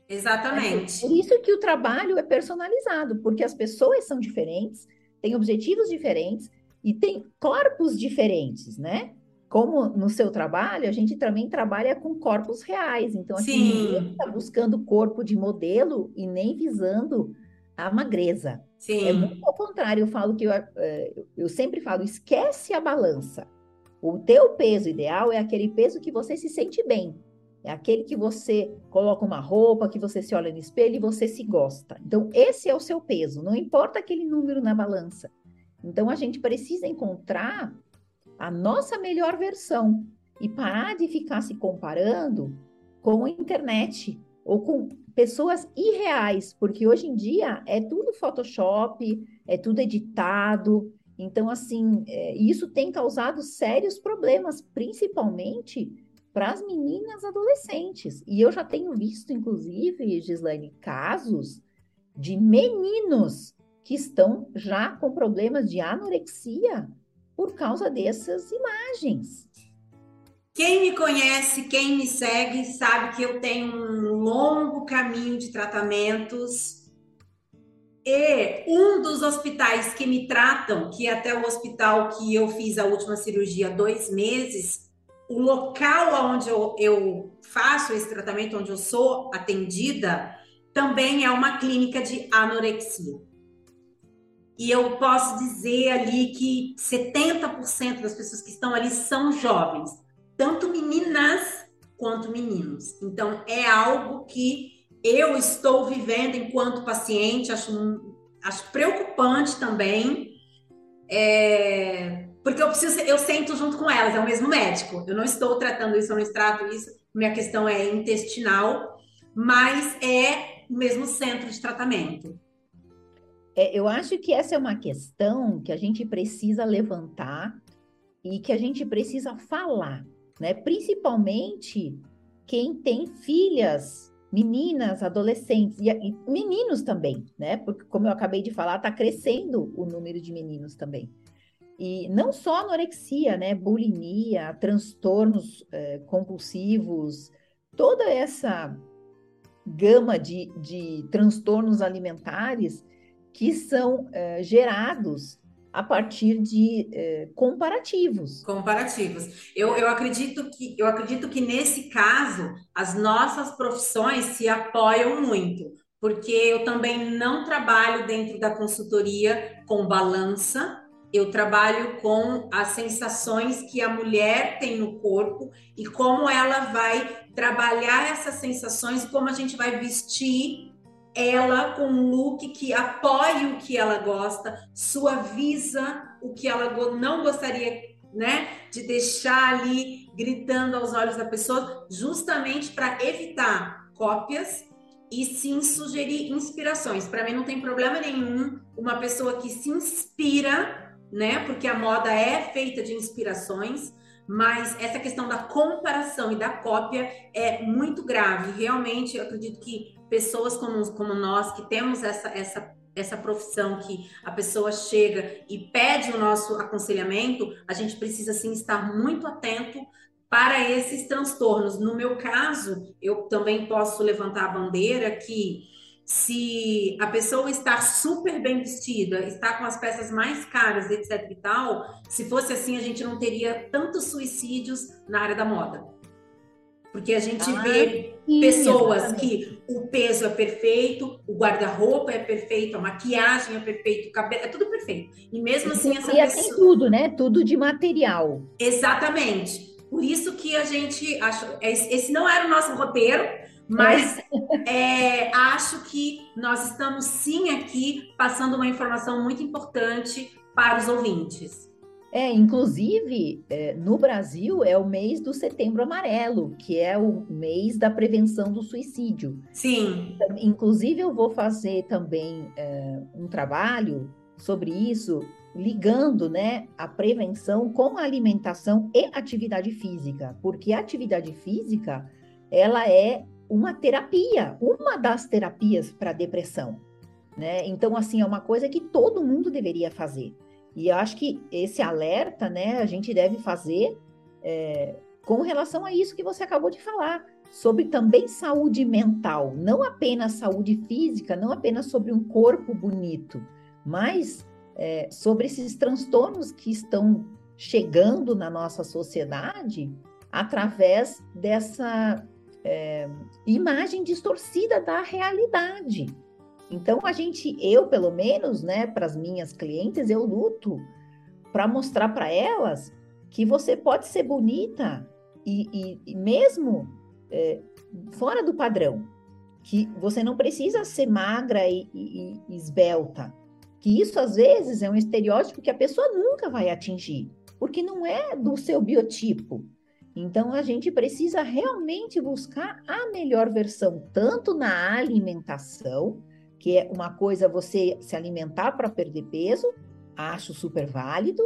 Exatamente. É por isso que o trabalho é personalizado, porque as pessoas são diferentes, têm objetivos diferentes e têm corpos diferentes, né? Como no seu trabalho, a gente também trabalha com corpos reais. Então, aqui ninguém está buscando corpo de modelo e nem visando a magreza. Sim. É muito ao contrário, eu falo que eu, é, eu sempre falo, esquece a balança. O teu peso ideal é aquele peso que você se sente bem. É aquele que você coloca uma roupa, que você se olha no espelho e você se gosta. Então, esse é o seu peso, não importa aquele número na balança. Então, a gente precisa encontrar a nossa melhor versão e parar de ficar se comparando com a internet ou com pessoas irreais, porque hoje em dia é tudo Photoshop, é tudo editado. Então, assim, é, isso tem causado sérios problemas, principalmente para as meninas adolescentes. E eu já tenho visto, inclusive, Gislaine, casos de meninos que estão já com problemas de anorexia por causa dessas imagens. Quem me conhece, quem me segue, sabe que eu tenho um longo caminho de tratamentos. E um dos hospitais que me tratam, que é até o hospital que eu fiz a última cirurgia dois meses, o local onde eu, eu faço esse tratamento, onde eu sou atendida, também é uma clínica de anorexia. E eu posso dizer ali que 70% das pessoas que estão ali são jovens, tanto meninas quanto meninos. Então, é algo que eu estou vivendo enquanto paciente, acho, acho preocupante também. É, porque eu preciso, eu sento junto com elas, é o mesmo médico. Eu não estou tratando isso, eu não trato isso. Minha questão é intestinal, mas é o mesmo centro de tratamento. É, eu acho que essa é uma questão que a gente precisa levantar e que a gente precisa falar, né? Principalmente quem tem filhas, meninas, adolescentes e, e meninos também, né? Porque como eu acabei de falar, está crescendo o número de meninos também. E não só anorexia, né? Bulimia, transtornos é, compulsivos, toda essa gama de, de transtornos alimentares que são é, gerados a partir de é, comparativos. Comparativos. Eu, eu acredito que eu acredito que nesse caso as nossas profissões se apoiam muito, porque eu também não trabalho dentro da consultoria com balança, eu trabalho com as sensações que a mulher tem no corpo e como ela vai trabalhar essas sensações, como a gente vai vestir ela com um look que apoie o que ela gosta, suaviza o que ela não gostaria, né, de deixar ali gritando aos olhos da pessoa, justamente para evitar cópias e sim sugerir inspirações. Para mim não tem problema nenhum uma pessoa que se inspira né? Porque a moda é feita de inspirações, mas essa questão da comparação e da cópia é muito grave. Realmente, eu acredito que pessoas como, como nós, que temos essa, essa, essa profissão, que a pessoa chega e pede o nosso aconselhamento, a gente precisa sim estar muito atento para esses transtornos. No meu caso, eu também posso levantar a bandeira que se a pessoa está super bem vestida, está com as peças mais caras, etc e tal, se fosse assim, a gente não teria tantos suicídios na área da moda. Porque a gente ah, vê sim, pessoas exatamente. que o peso é perfeito, o guarda-roupa é perfeito, a maquiagem é perfeito, o cabelo é tudo perfeito. E mesmo assim essa pessoa... tem tudo, né? Tudo de material. Exatamente. Por isso que a gente acha esse não era o nosso roteiro, mas é, acho que nós estamos sim aqui passando uma informação muito importante para os ouvintes. É, inclusive, é, no Brasil é o mês do Setembro Amarelo, que é o mês da prevenção do suicídio. Sim. Inclusive, eu vou fazer também é, um trabalho sobre isso, ligando né, a prevenção com a alimentação e atividade física, porque a atividade física ela é uma terapia, uma das terapias para depressão, né? Então, assim, é uma coisa que todo mundo deveria fazer. E eu acho que esse alerta, né, a gente deve fazer é, com relação a isso que você acabou de falar, sobre também saúde mental, não apenas saúde física, não apenas sobre um corpo bonito, mas é, sobre esses transtornos que estão chegando na nossa sociedade através dessa é, imagem distorcida da realidade. Então a gente, eu pelo menos, né, para as minhas clientes, eu luto para mostrar para elas que você pode ser bonita e, e, e mesmo é, fora do padrão, que você não precisa ser magra e, e, esbelta, que isso às vezes é um estereótipo que a pessoa nunca vai atingir, porque não é do seu biotipo. Então, a gente precisa realmente buscar a melhor versão, tanto na alimentação, que é uma coisa você se alimentar para perder peso, acho super válido.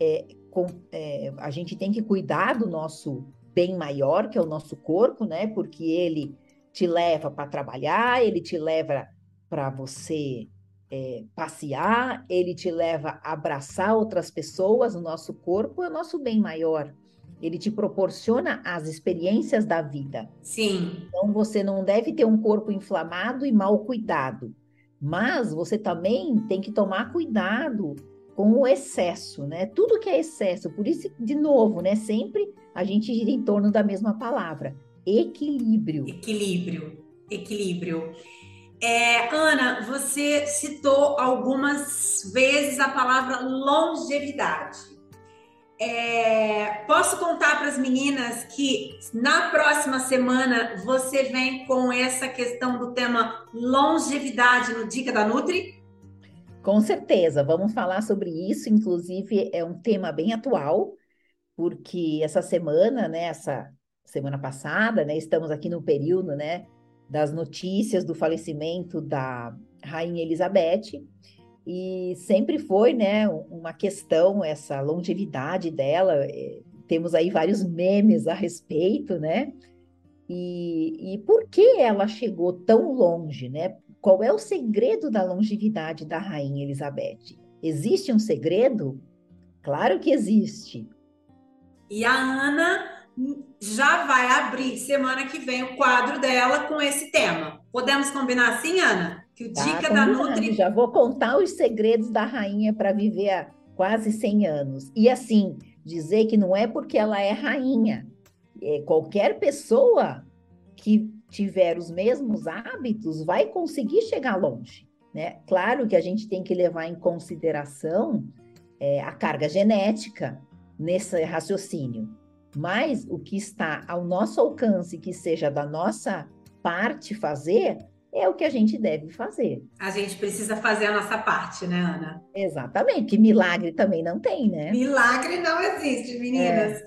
É, com, é, a gente tem que cuidar do nosso bem maior, que é o nosso corpo, né? Porque ele te leva para trabalhar, ele te leva para você é, passear, ele te leva a abraçar outras pessoas, o nosso corpo é o nosso bem maior. Ele te proporciona as experiências da vida. Sim. Então você não deve ter um corpo inflamado e mal cuidado. Mas você também tem que tomar cuidado com o excesso, né? Tudo que é excesso, por isso, de novo, né? Sempre a gente gira em torno da mesma palavra: equilíbrio. Equilíbrio, equilíbrio. É, Ana, você citou algumas vezes a palavra longevidade. É, posso contar para as meninas que na próxima semana você vem com essa questão do tema longevidade no Dica da Nutri? Com certeza, vamos falar sobre isso. Inclusive, é um tema bem atual, porque essa semana, né, essa semana passada, né, estamos aqui no período, né, das notícias do falecimento da Rainha Elizabeth e sempre foi, né, uma questão essa longevidade dela. É, temos aí vários memes a respeito, né? E, e por que ela chegou tão longe, né? Qual é o segredo da longevidade da rainha Elizabeth? Existe um segredo? Claro que existe. E a Ana já vai abrir semana que vem o quadro dela com esse tema. Podemos combinar assim, Ana? Que o Tá Dica da combinado. Nutri Já vou contar os segredos da rainha para viver há quase 100 anos. E assim, dizer que não é porque ela é rainha. É, qualquer pessoa que tiver os mesmos hábitos vai conseguir chegar longe. Né? Claro que a gente tem que levar em consideração é, a carga genética nesse raciocínio. Mas o que está ao nosso alcance, que seja da nossa parte fazer, é o que a gente deve fazer. A gente precisa fazer a nossa parte, né, Ana? Exatamente, que milagre também não tem, né? Milagre não existe, meninas.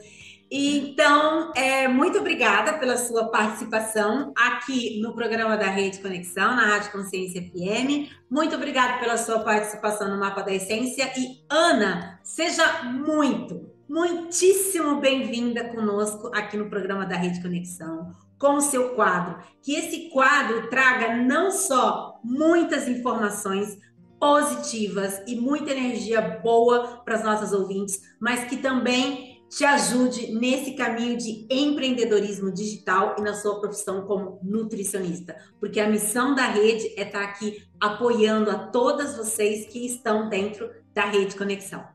Então, é, muito obrigada pela sua participação aqui no programa da Rede Conexão, na Rádio Consciência FM. Muito obrigada pela sua participação no Mapa da Essência. E, Ana, seja muito, muitíssimo bem-vinda conosco aqui no programa da Rede Conexão, com o seu quadro. Que esse quadro traga não só muitas informações, positivas e muita energia boa para as nossas ouvintes, mas que também te ajude nesse caminho de empreendedorismo digital e na sua profissão como nutricionista, porque a missão da rede é estar aqui apoiando a todas vocês que estão dentro da Rede Conexão.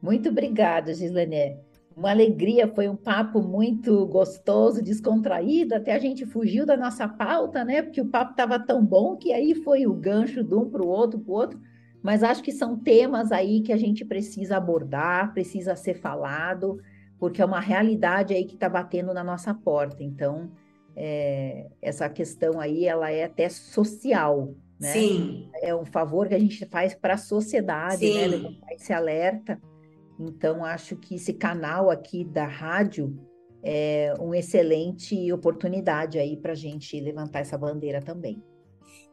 Muito obrigada, Gislané. Uma alegria, foi um papo muito gostoso, descontraído, até a gente fugiu da nossa pauta, né? Porque o papo estava tão bom que aí foi o gancho de um para o outro, para o outro. Mas acho que são temas aí que a gente precisa abordar, precisa ser falado, porque é uma realidade aí que está batendo na nossa porta. Então, é, essa questão aí, ela é até social, né? Sim, É um favor que a gente faz para a sociedade, né? Sim. Levantar esse alerta. Então, acho que esse canal aqui da rádio é uma excelente oportunidade aí para a gente levantar essa bandeira também.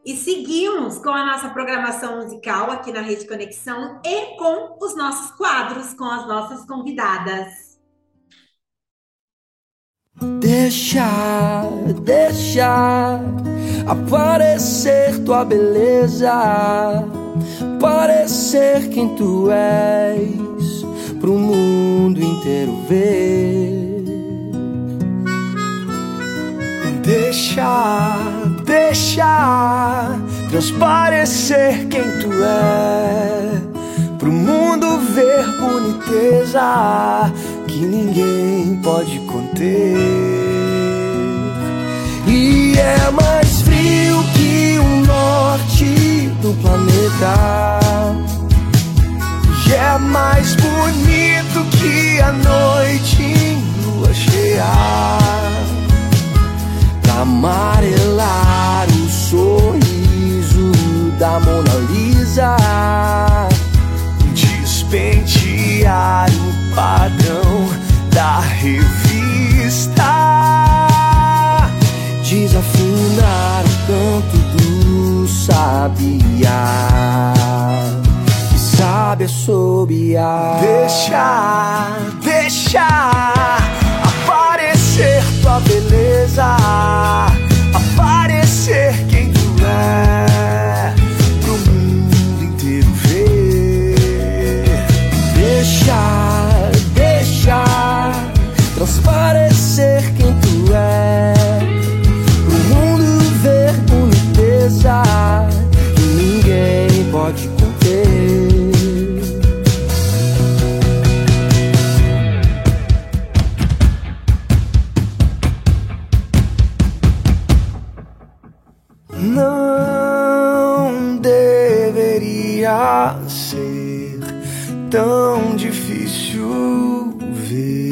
E seguimos com a nossa programação musical aqui na Rede Conexão e com os nossos quadros, com as nossas convidadas. Deixa, deixa aparecer tua beleza, parecer quem tu és, pro mundo inteiro ver. Deixa, deixa transparecer quem tu é, pro mundo ver boniteza que ninguém pode conter. E é mais frio que o norte do planeta. E é mais bonito que a noite em lua cheia. Pra amarelar o sorriso da Mona Lisa. Despentear o padrão da revista, desafinar o canto do sabiá. que sabe assobiar. Deixa, deixa aparecer tua beleza, aparecer quem tu é, pro mundo inteiro ver. Deixa, deixa transparecer quem tu é, pro mundo ver boniteza que ninguém pode deveria ser tão difícil ver.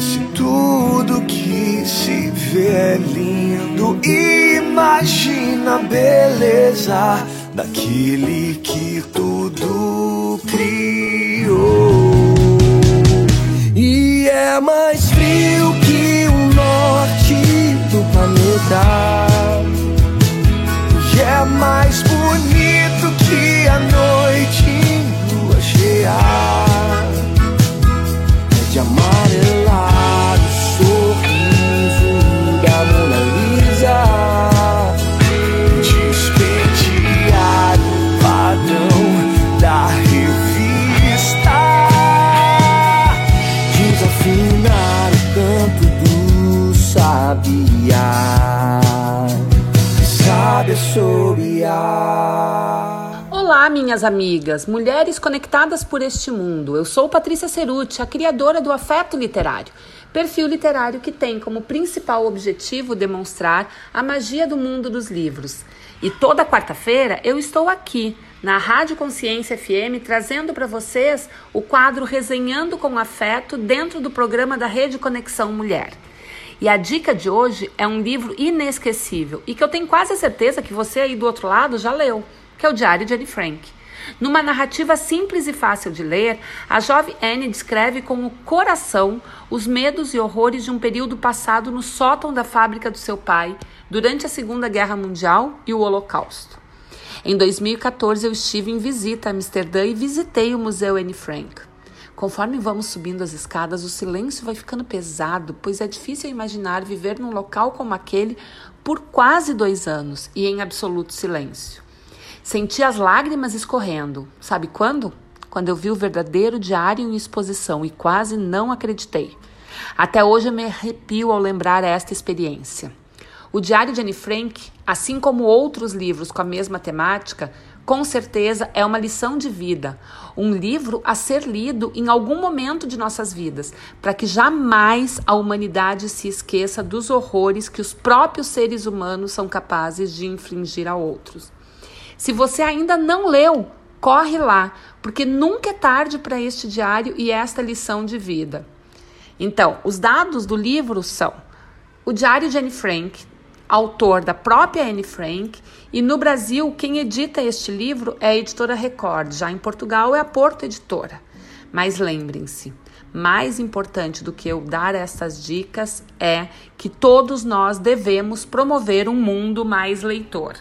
Se tudo que se vê é lindo, imagina a beleza daquele que tudo criou. E é mais frio que o norte do planeta. E é mais bonito que a noite em lua cheia. Assobiar. Olá, minhas amigas, mulheres conectadas por este mundo. Eu sou Patrícia Ceruti, a criadora do Afeto Literário, perfil literário que tem como principal objetivo demonstrar a magia do mundo dos livros. E toda quarta-feira eu estou aqui na Rádio Consciência FM trazendo para vocês o quadro Resenhando com Afeto dentro do programa da Rede Conexão Mulher. E a dica de hoje é um livro inesquecível e que eu tenho quase certeza que você aí do outro lado já leu, que é o Diário de Anne Frank. Numa narrativa simples e fácil de ler, a jovem Anne descreve com o coração os medos e horrores de um período passado no sótão da fábrica do seu pai durante a Segunda Guerra Mundial e o Holocausto. Em 2014, eu estive em visita a Amsterdã e visitei o Museu Anne Frank. Conforme vamos subindo as escadas, o silêncio vai ficando pesado, pois é difícil imaginar viver num local como aquele por quase dois anos e em absoluto silêncio. Senti as lágrimas escorrendo. Sabe quando? Quando eu vi o verdadeiro diário em exposição e quase não acreditei. Até hoje eu me arrepio ao lembrar esta experiência. O Diário de Anne Frank, assim como outros livros com a mesma temática, com certeza é uma lição de vida, um livro a ser lido em algum momento de nossas vidas, para que jamais a humanidade se esqueça dos horrores que os próprios seres humanos são capazes de infligir a outros. Se você ainda não leu, corre lá, porque nunca é tarde para este diário e esta lição de vida. Então, os dados do livro são: o Diário de Anne Frank, autor da própria Anne Frank, e no Brasil quem edita este livro é a editora Record, já em Portugal é a Porto Editora. Mas lembrem-se, mais importante do que eu dar essas dicas é que todos nós devemos promover um mundo mais leitor.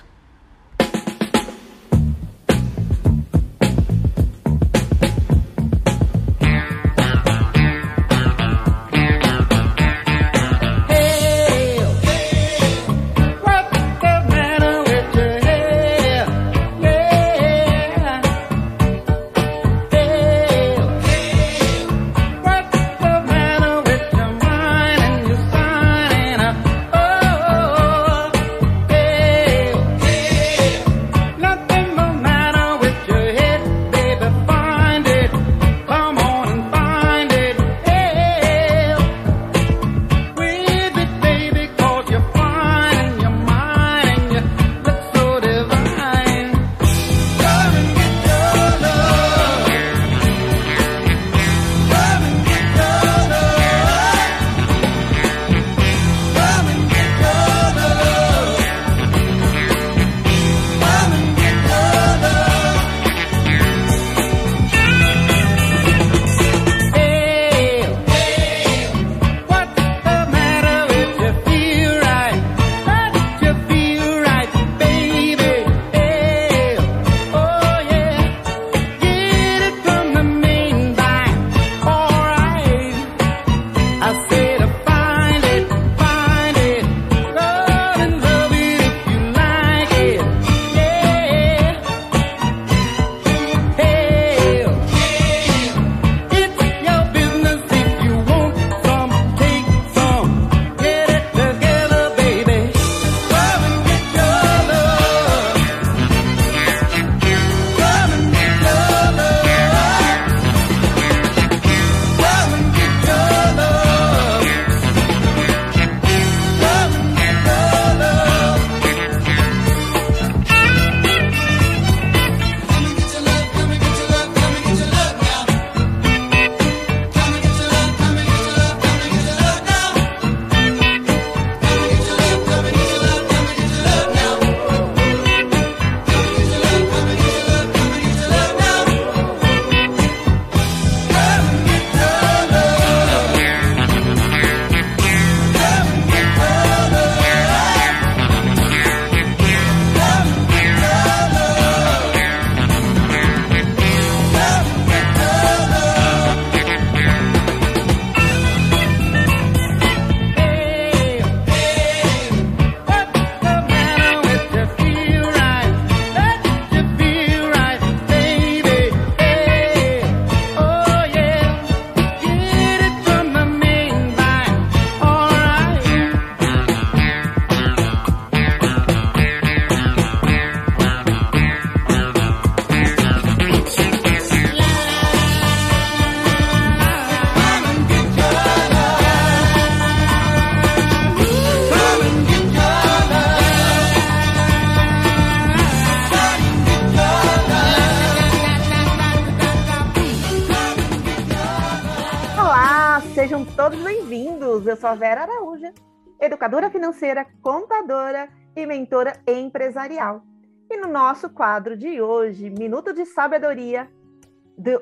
Empresarial. E no nosso quadro de hoje, Minuto de Sabedoria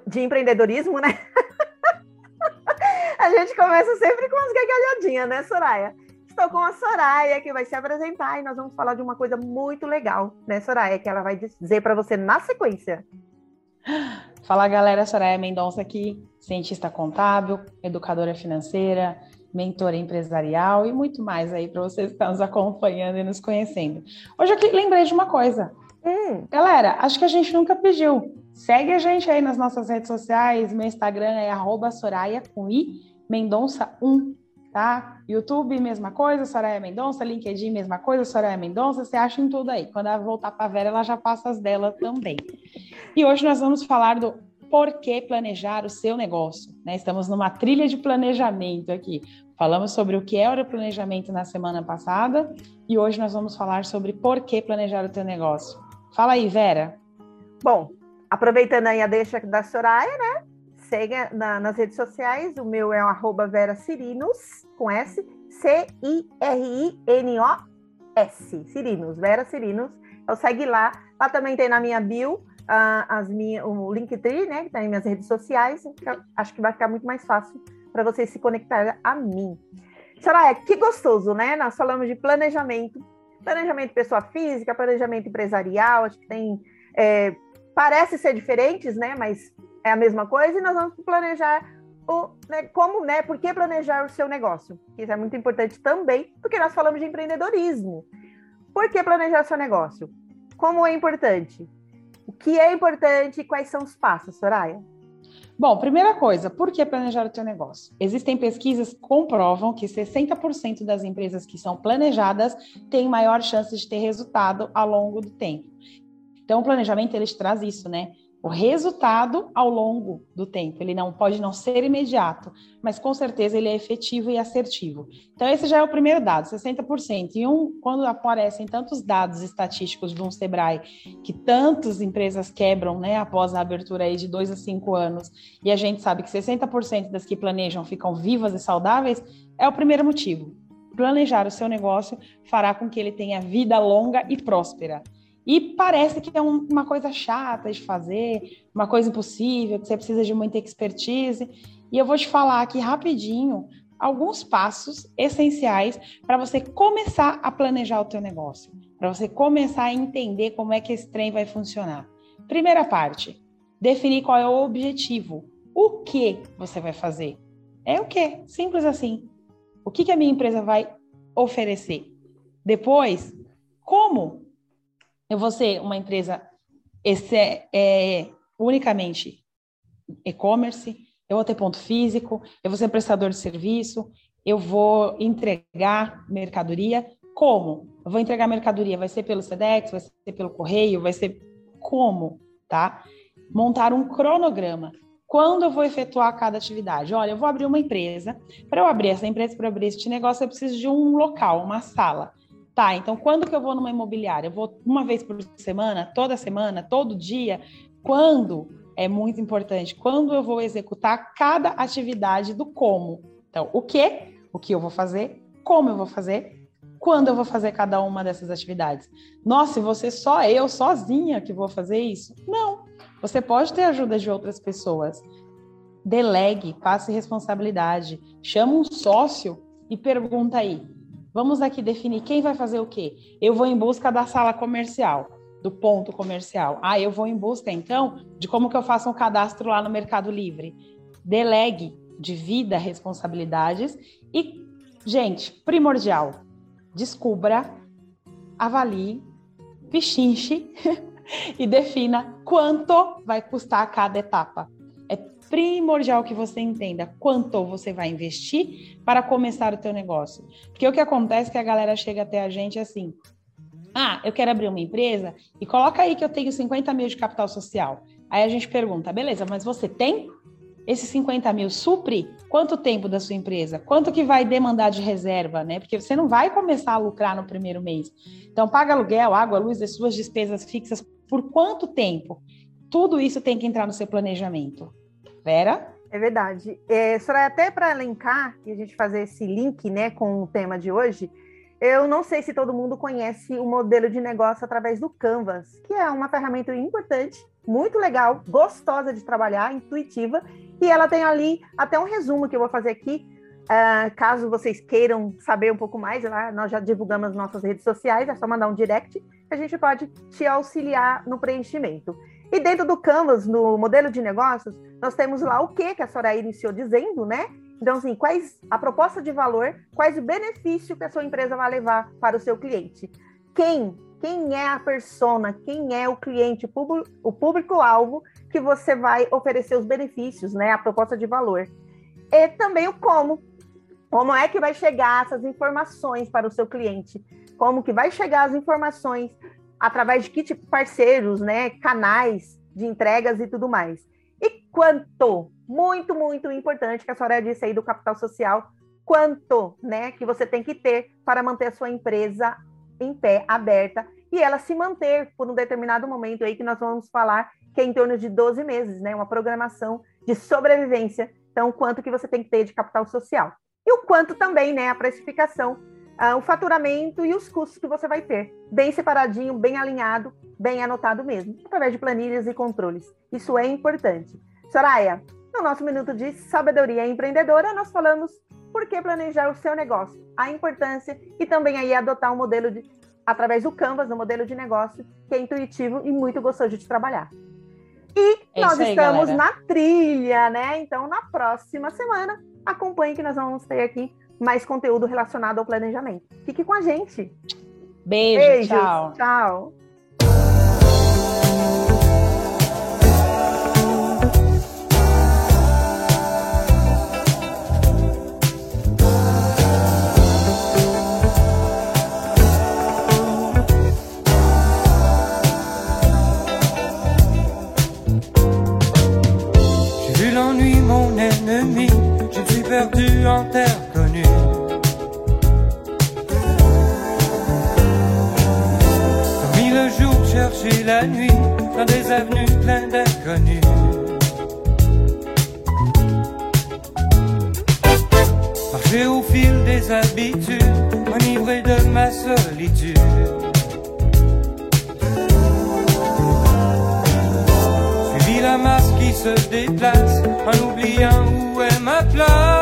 de Empreendedorismo, né? a gente começa sempre com as gargalhadinhas, né, Soraya? Estou com a Soraya, que vai se apresentar e nós vamos falar de uma coisa muito legal, né, Soraya? Que ela vai dizer para você na sequência. Fala galera, Soraya Mendonça aqui, cientista contábil, educadora financeira, mentora empresarial e muito mais aí para vocês que estão nos acompanhando e nos conhecendo. Hoje eu lembrei de uma coisa. Hum. Galera, acho que a gente nunca pediu. Segue a gente aí nas nossas redes sociais. Meu Instagram é Soraya com I, Mendonça 1, tá? YouTube, mesma coisa, Soraya Mendonça, LinkedIn, mesma coisa, Soraya Mendonça, você acha em tudo aí. Quando ela voltar para a Vera, ela já passa as dela também. E hoje nós vamos falar do por que planejar o seu negócio. Né? Estamos numa trilha de planejamento aqui. Falamos sobre o que era o planejamento na semana passada e hoje nós vamos falar sobre por que planejar o teu negócio. Fala aí, Vera. Bom, aproveitando aí a deixa da Soraya, né? Segue na, nas redes sociais, o meu é o Vera Cirinos, com S, C-I-R-I-N-O-S, Cirinos, Vera Cirinos. Então segue lá, lá também tem na minha bio as minha, o Linktree, né, que está em minhas redes sociais, acho que vai ficar muito mais fácil para vocês se conectarem a mim. Soraya, que gostoso, né? Nós falamos de planejamento, planejamento pessoa física, planejamento empresarial, acho que tem, é, parece ser diferentes, né, mas é a mesma coisa, e nós vamos planejar o, né, como, né, por que planejar o seu negócio? Isso é muito importante também, porque nós falamos de empreendedorismo. Por que planejar o seu negócio? Como é importante? O que é importante e quais são os passos, Soraya? Bom, primeira coisa, por que planejar o teu negócio? Existem pesquisas que comprovam que 60% das empresas que são planejadas têm maior chance de ter resultado ao longo do tempo. Então, o planejamento ele traz isso, né? O resultado ao longo do tempo. Ele não pode não ser imediato, mas com certeza ele é efetivo e assertivo. Então, esse já é o primeiro dado, 60%. E um, quando aparecem tantos dados estatísticos de um Sebrae, que tantas empresas quebram né, após a abertura aí de dois a cinco anos, e a gente sabe que 60% das que planejam ficam vivas e saudáveis, é o primeiro motivo. Planejar o seu negócio fará com que ele tenha vida longa e próspera. E parece que é um, uma coisa chata de fazer, uma coisa impossível, que você precisa de muita expertise. E eu vou te falar aqui rapidinho alguns passos essenciais para você começar a planejar o teu negócio, para você começar a entender como é que esse trem vai funcionar. Primeira parte, definir qual é o objetivo. O que você vai fazer? É o que? Simples assim. O que, que a minha empresa vai oferecer? Depois, como eu vou ser uma empresa esse é, é unicamente e-commerce, eu vou ter ponto físico, eu vou ser prestador de serviço, eu vou entregar mercadoria. Como? Eu vou entregar mercadoria, vai ser pelo SEDEX, vai ser pelo correio, vai ser como, tá? Montar um cronograma. Quando eu vou efetuar cada atividade? Olha, eu vou abrir uma empresa. Para eu abrir essa empresa, para abrir este negócio, eu preciso de um local, uma sala. Tá, então quando que eu vou numa imobiliária? Eu vou uma vez por semana, toda semana, todo dia? Quando é muito importante? Quando eu vou executar cada atividade do como? Então, o que? O que eu vou fazer? Como eu vou fazer? Quando eu vou fazer cada uma dessas atividades? Nossa, e você só eu sozinha que vou fazer isso? Não. Você pode ter ajuda de outras pessoas. Delegue, passe responsabilidade, chama um sócio e pergunta aí: Vamos aqui definir quem vai fazer o quê. Eu vou em busca da sala comercial, do ponto comercial. Ah, eu vou em busca, então, de como que eu faço um cadastro lá no Mercado Livre. Delegue, divida responsabilidades e, gente, primordial, descubra, avalie, pichinche e defina quanto vai custar cada etapa primordial que você entenda quanto você vai investir para começar o teu negócio. Porque o que acontece é que a galera chega até a gente assim, ah, eu quero abrir uma empresa e coloca aí que eu tenho 50 mil de capital social. Aí a gente pergunta, beleza, mas você tem? Esses 50 mil supre quanto tempo da sua empresa? Quanto que vai demandar de reserva, né? Porque você não vai começar a lucrar no primeiro mês. Então, paga aluguel, água, luz, as suas despesas fixas por quanto tempo? Tudo isso tem que entrar no seu planejamento. Vera? É verdade. É, Soraya, até para elencar e a gente fazer esse link né, com o tema de hoje, eu não sei se todo mundo conhece o modelo de negócio através do Canvas, que é uma ferramenta importante, muito legal, gostosa de trabalhar, intuitiva, e ela tem ali até um resumo que eu vou fazer aqui. Uh, caso vocês queiram saber um pouco mais, lá, nós já divulgamos nossas redes sociais, é só mandar um direct que a gente pode te auxiliar no preenchimento. E dentro do Canvas, no modelo de negócios, nós temos lá o que que a Soraya iniciou dizendo, né? Então, assim, quais a proposta de valor, quais o benefício que a sua empresa vai levar para o seu cliente? Quem? Quem é a persona? Quem é o cliente, o público-alvo que você vai oferecer os benefícios, né? A proposta de valor. E também o como. Como é que vai chegar essas informações para o seu cliente? Como que vai chegar as informações através de que tipo parceiros, né, canais de entregas e tudo mais. E quanto, muito, muito importante que a senhora disse aí do capital social, quanto, né, que você tem que ter para manter a sua empresa em pé, aberta, e ela se manter por um determinado momento aí que nós vamos falar que é em torno de 12 meses, né, uma programação de sobrevivência. Então, quanto que você tem que ter de capital social. E o quanto também, né, a precificação uh, o faturamento e os custos que você vai ter, bem separadinho, bem alinhado, bem anotado mesmo, através de planilhas e controles. Isso é importante. Soraya, no nosso minuto de sabedoria empreendedora, nós falamos por que planejar o seu negócio, a importância e também aí adotar um modelo de através do Canvas, um modelo de negócio que é intuitivo e muito gostoso de trabalhar. E é nós aí, estamos galera. na trilha, né? Então, na próxima semana, acompanhe que nós vamos ter aqui mais conteúdo relacionado ao planejamento. Fique com a gente. Beijo, Beijos, tchau. Tchau. J'ai vu l'ennui, mon ennemi, je suis perdu en terre la nuit dans des avenues pleines d'inconnus. Marcher au fil des habitudes, enivré de ma solitude. Suivi la masse qui se déplace en oubliant où est ma place.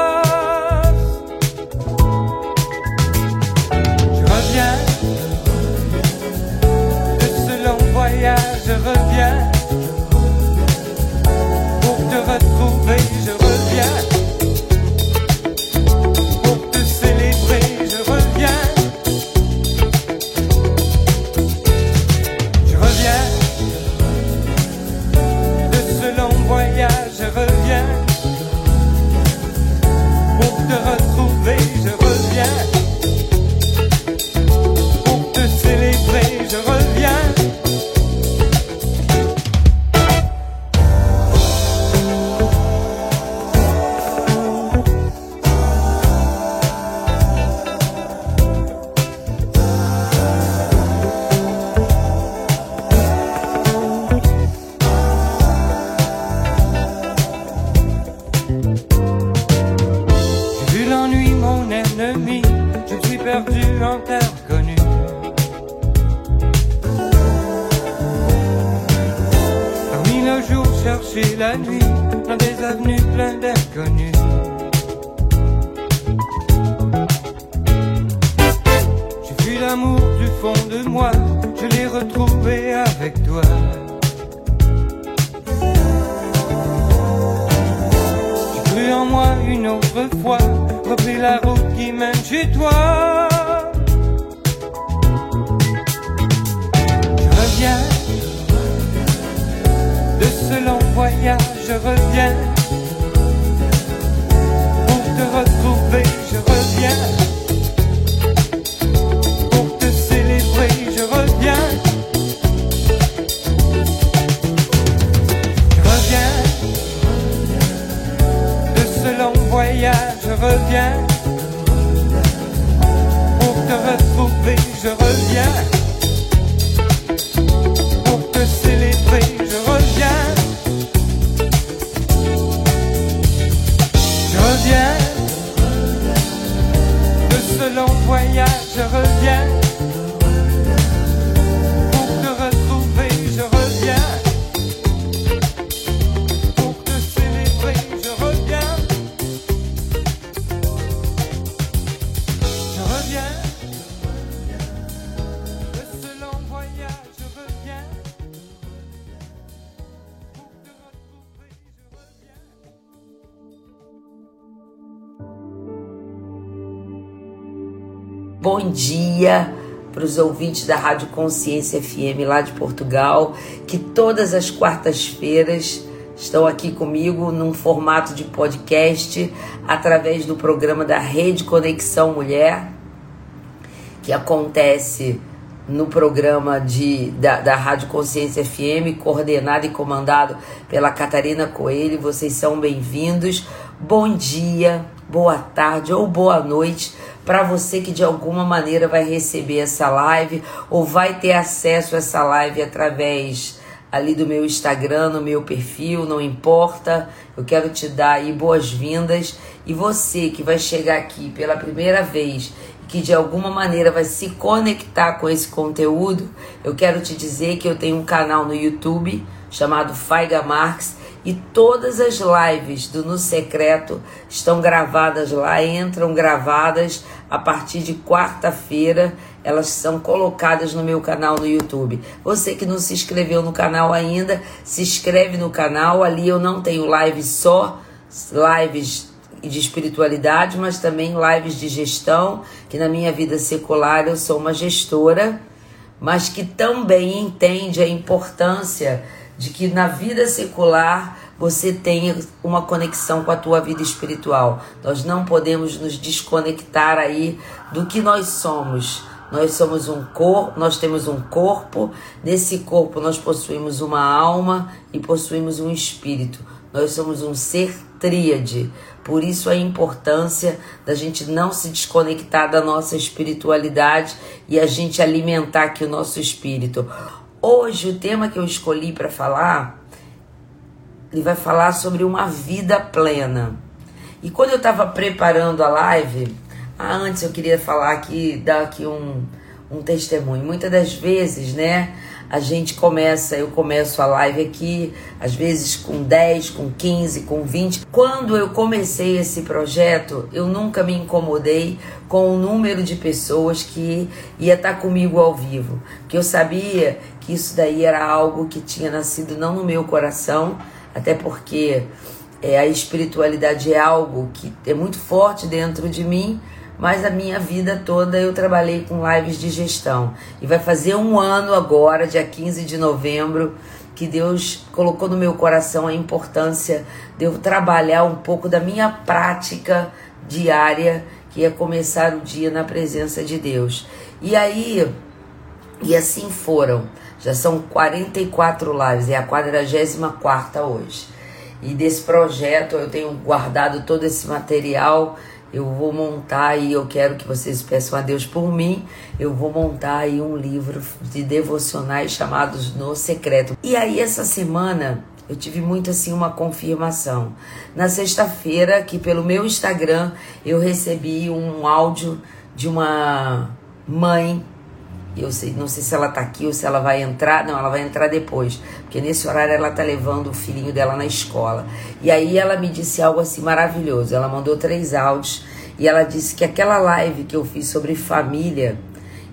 Ouvintes da Rádio Consciência FM lá de Portugal, que todas as quartas-feiras estão aqui comigo num formato de podcast através do programa da Rede Conexão Mulher, que acontece no programa de, da, da Rádio Consciência FM, coordenado e comandado pela Catarina Coelho. Vocês são bem-vindos. Bom dia, boa tarde ou boa noite para você que de alguma maneira vai receber essa live ou vai ter acesso a essa live através ali do meu Instagram, no meu perfil, não importa. Eu quero te dar aí boas-vindas e você que vai chegar aqui pela primeira vez que de alguma maneira vai se conectar com esse conteúdo, eu quero te dizer que eu tenho um canal no YouTube chamado Faiga Marx e todas as lives do No Secreto estão gravadas lá, entram gravadas a partir de quarta-feira. Elas são colocadas no meu canal no YouTube. Você que não se inscreveu no canal ainda, se inscreve no canal. Ali eu não tenho lives só, lives de espiritualidade, mas também lives de gestão, que na minha vida secular eu sou uma gestora, mas que também entende a importância de que na vida secular você tenha uma conexão com a tua vida espiritual. Nós não podemos nos desconectar aí do que nós somos. Nós somos um corpo, nós temos um corpo, nesse corpo nós possuímos uma alma e possuímos um espírito. Nós somos um ser tríade. Por isso a importância da gente não se desconectar da nossa espiritualidade e a gente alimentar aqui o nosso espírito. Hoje o tema que eu escolhi para falar, ele vai falar sobre uma vida plena. E quando eu estava preparando a live, ah, antes eu queria falar aqui, dar aqui um, um testemunho. Muitas das vezes, né, a gente começa, eu começo a live aqui, às vezes com 10, com 15, com 20. Quando eu comecei esse projeto, eu nunca me incomodei com o número de pessoas que ia estar comigo ao vivo, porque eu sabia que isso daí era algo que tinha nascido não no meu coração, até porque é, a espiritualidade é algo que é muito forte dentro de mim, mas a minha vida toda eu trabalhei com lives de gestão. E vai fazer um ano agora, dia 15 de novembro, que Deus colocou no meu coração a importância de eu trabalhar um pouco da minha prática diária, que é começar o dia na presença de Deus. E aí, e assim foram. Já são 44 lives, é a 44 hoje. E desse projeto eu tenho guardado todo esse material eu vou montar e eu quero que vocês peçam a Deus por mim. Eu vou montar aí um livro de devocionais chamados No Secreto. E aí essa semana eu tive muito assim uma confirmação. Na sexta-feira, que pelo meu Instagram, eu recebi um áudio de uma mãe eu sei, não sei se ela tá aqui ou se ela vai entrar. Não, ela vai entrar depois. Porque nesse horário ela tá levando o filhinho dela na escola. E aí ela me disse algo assim maravilhoso. Ela mandou três áudios e ela disse que aquela live que eu fiz sobre família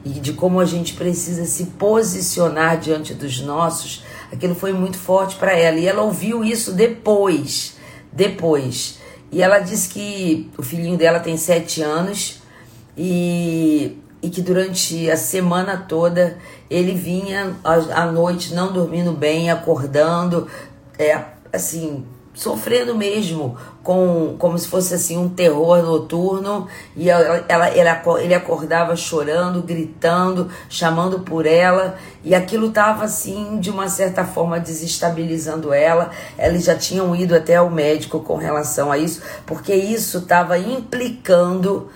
e de como a gente precisa se posicionar diante dos nossos, aquilo foi muito forte para ela. E ela ouviu isso depois. Depois. E ela disse que o filhinho dela tem sete anos e e que durante a semana toda ele vinha à noite não dormindo bem, acordando, é, assim, sofrendo mesmo com como se fosse assim um terror noturno e ela, ela, ele acordava chorando, gritando, chamando por ela e aquilo estava assim de uma certa forma desestabilizando ela. Eles já tinham ido até ao médico com relação a isso, porque isso estava implicando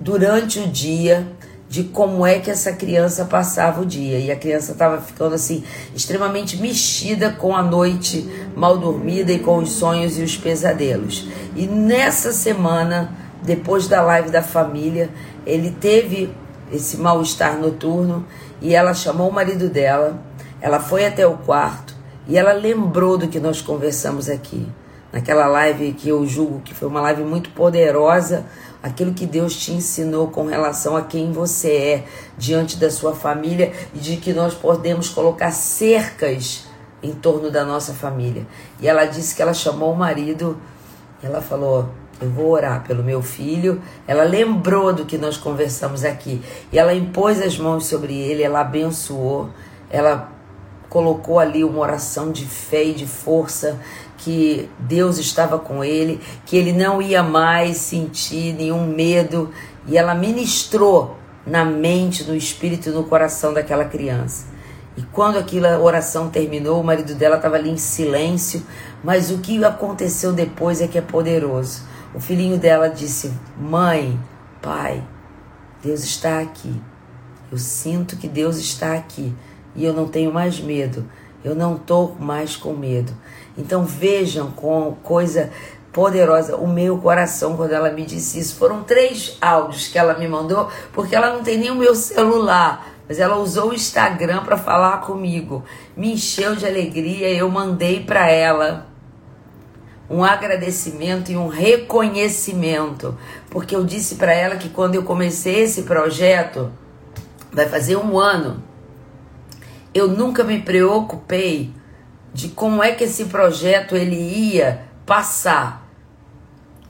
durante o dia de como é que essa criança passava o dia. E a criança estava ficando assim, extremamente mexida com a noite mal dormida e com os sonhos e os pesadelos. E nessa semana, depois da live da família, ele teve esse mal-estar noturno e ela chamou o marido dela, ela foi até o quarto e ela lembrou do que nós conversamos aqui. Naquela live que eu julgo que foi uma live muito poderosa, aquilo que Deus te ensinou com relação a quem você é diante da sua família e de que nós podemos colocar cercas em torno da nossa família. E ela disse que ela chamou o marido, ela falou: eu vou orar pelo meu filho. Ela lembrou do que nós conversamos aqui. E ela impôs as mãos sobre ele, ela abençoou, ela colocou ali uma oração de fé e de força que Deus estava com ele, que ele não ia mais sentir nenhum medo. E ela ministrou na mente, no espírito e no coração daquela criança. E quando aquela oração terminou, o marido dela estava ali em silêncio, mas o que aconteceu depois é que é poderoso. O filhinho dela disse: Mãe, pai, Deus está aqui. Eu sinto que Deus está aqui e eu não tenho mais medo. Eu não estou mais com medo. Então vejam com coisa poderosa o meu coração quando ela me disse isso. Foram três áudios que ela me mandou, porque ela não tem nem o meu celular, mas ela usou o Instagram para falar comigo. Me encheu de alegria, eu mandei para ela um agradecimento e um reconhecimento, porque eu disse para ela que quando eu comecei esse projeto, vai fazer um ano, eu nunca me preocupei de como é que esse projeto ele ia passar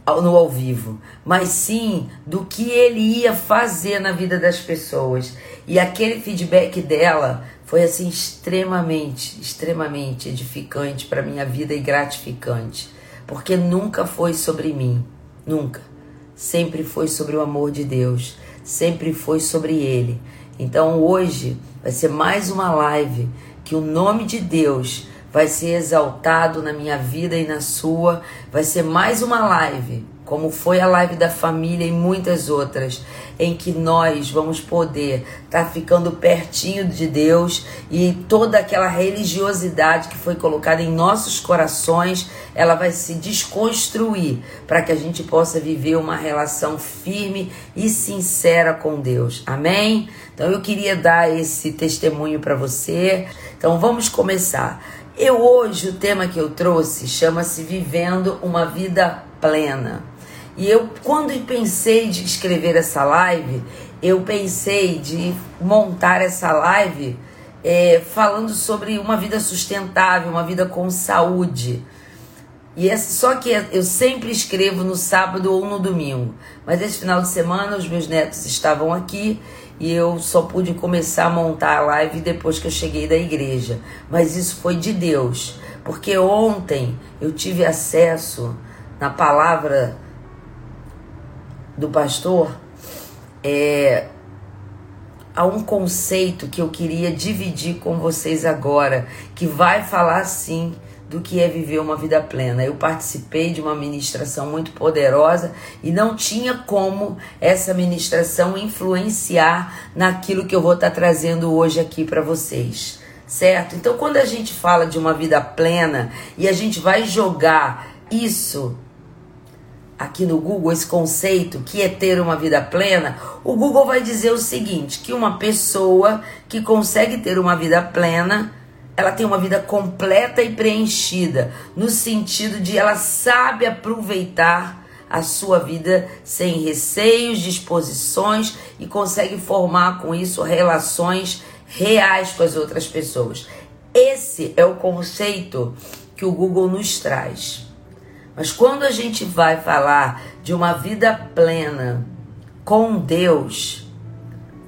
no ao vivo, mas sim do que ele ia fazer na vida das pessoas. E aquele feedback dela foi assim extremamente, extremamente edificante para minha vida e gratificante porque nunca foi sobre mim, nunca. Sempre foi sobre o amor de Deus, sempre foi sobre Ele. Então hoje vai ser mais uma live que o nome de Deus vai ser exaltado na minha vida e na sua. Vai ser mais uma live como foi a live da família e muitas outras, em que nós vamos poder estar tá ficando pertinho de Deus e toda aquela religiosidade que foi colocada em nossos corações, ela vai se desconstruir para que a gente possa viver uma relação firme e sincera com Deus. Amém? Então eu queria dar esse testemunho para você. Então vamos começar. Eu hoje o tema que eu trouxe chama-se Vivendo uma vida plena. E eu, quando pensei de escrever essa live, eu pensei de montar essa live é, falando sobre uma vida sustentável, uma vida com saúde. E é, só que eu sempre escrevo no sábado ou no domingo. Mas esse final de semana os meus netos estavam aqui e eu só pude começar a montar a live depois que eu cheguei da igreja. Mas isso foi de Deus, porque ontem eu tive acesso na palavra do pastor é, há um conceito que eu queria dividir com vocês agora, que vai falar sim do que é viver uma vida plena. Eu participei de uma ministração muito poderosa e não tinha como essa ministração influenciar naquilo que eu vou estar trazendo hoje aqui para vocês. Certo? Então, quando a gente fala de uma vida plena e a gente vai jogar isso aqui no Google esse conceito que é ter uma vida plena, o Google vai dizer o seguinte, que uma pessoa que consegue ter uma vida plena, ela tem uma vida completa e preenchida, no sentido de ela sabe aproveitar a sua vida sem receios, disposições e consegue formar com isso relações reais com as outras pessoas. Esse é o conceito que o Google nos traz. Mas quando a gente vai falar de uma vida plena com Deus,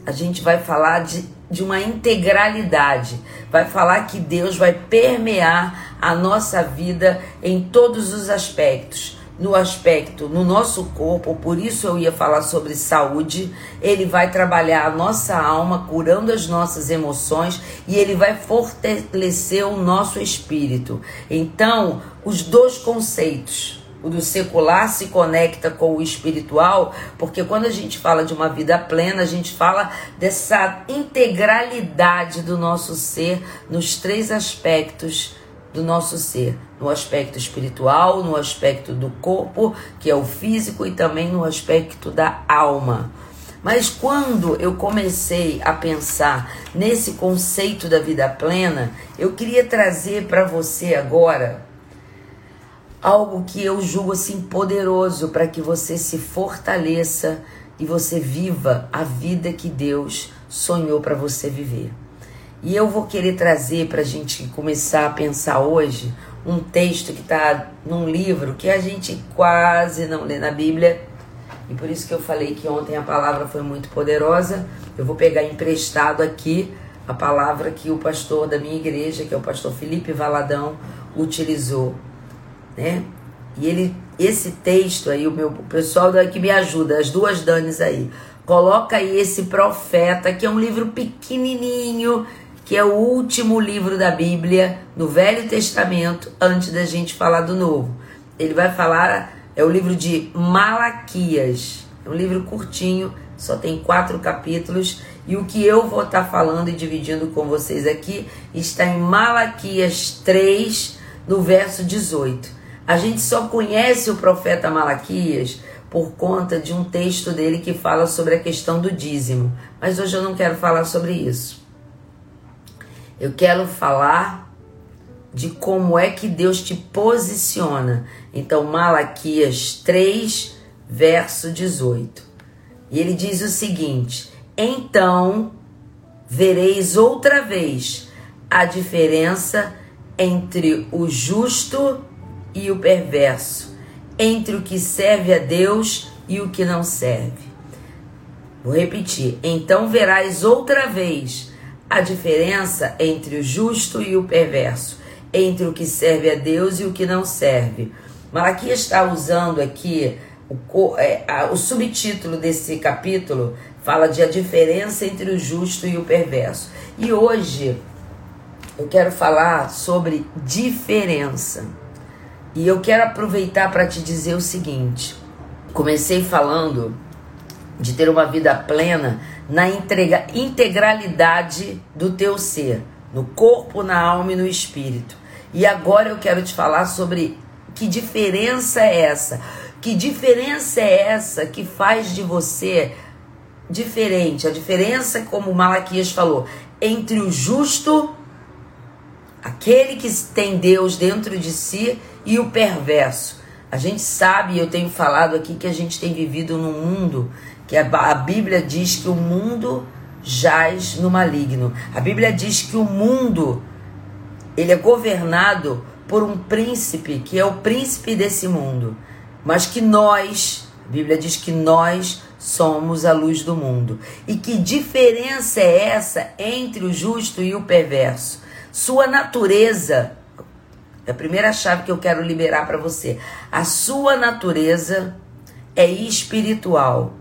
a gente vai falar de, de uma integralidade. Vai falar que Deus vai permear a nossa vida em todos os aspectos no aspecto no nosso corpo, por isso eu ia falar sobre saúde. Ele vai trabalhar a nossa alma, curando as nossas emoções e ele vai fortalecer o nosso espírito. Então, os dois conceitos, o do secular se conecta com o espiritual, porque quando a gente fala de uma vida plena, a gente fala dessa integralidade do nosso ser nos três aspectos do nosso ser, no aspecto espiritual, no aspecto do corpo, que é o físico, e também no aspecto da alma. Mas quando eu comecei a pensar nesse conceito da vida plena, eu queria trazer para você agora algo que eu julgo assim poderoso para que você se fortaleça e você viva a vida que Deus sonhou para você viver. E eu vou querer trazer para a gente começar a pensar hoje um texto que está num livro que a gente quase não lê na Bíblia. E por isso que eu falei que ontem a palavra foi muito poderosa. Eu vou pegar emprestado aqui a palavra que o pastor da minha igreja, que é o pastor Felipe Valadão, utilizou, né? E ele esse texto aí, o meu o pessoal que me ajuda, as duas Danes aí, coloca aí esse profeta, que é um livro pequenininho, que é o último livro da Bíblia, no Velho Testamento, antes da gente falar do Novo. Ele vai falar, é o livro de Malaquias, é um livro curtinho, só tem quatro capítulos, e o que eu vou estar tá falando e dividindo com vocês aqui está em Malaquias 3, no verso 18. A gente só conhece o profeta Malaquias por conta de um texto dele que fala sobre a questão do dízimo, mas hoje eu não quero falar sobre isso. Eu quero falar de como é que Deus te posiciona. Então, Malaquias 3, verso 18. E ele diz o seguinte: Então vereis outra vez a diferença entre o justo e o perverso, entre o que serve a Deus e o que não serve. Vou repetir: Então verás outra vez a diferença entre o justo e o perverso, entre o que serve a Deus e o que não serve. Malaquias está usando aqui o, é, a, o subtítulo desse capítulo fala de a diferença entre o justo e o perverso. E hoje eu quero falar sobre diferença. E eu quero aproveitar para te dizer o seguinte: comecei falando de ter uma vida plena na entrega, integralidade do teu ser, no corpo, na alma e no espírito. E agora eu quero te falar sobre que diferença é essa? Que diferença é essa que faz de você diferente? A diferença, como Malaquias falou, entre o justo, aquele que tem Deus dentro de si, e o perverso. A gente sabe, eu tenho falado aqui que a gente tem vivido num mundo que a, Bíblia diz que o mundo jaz no maligno. A Bíblia diz que o mundo ele é governado por um príncipe que é o príncipe desse mundo, mas que nós, a Bíblia diz que nós somos a luz do mundo. E que diferença é essa entre o justo e o perverso? Sua natureza é a primeira chave que eu quero liberar para você. A sua natureza é espiritual.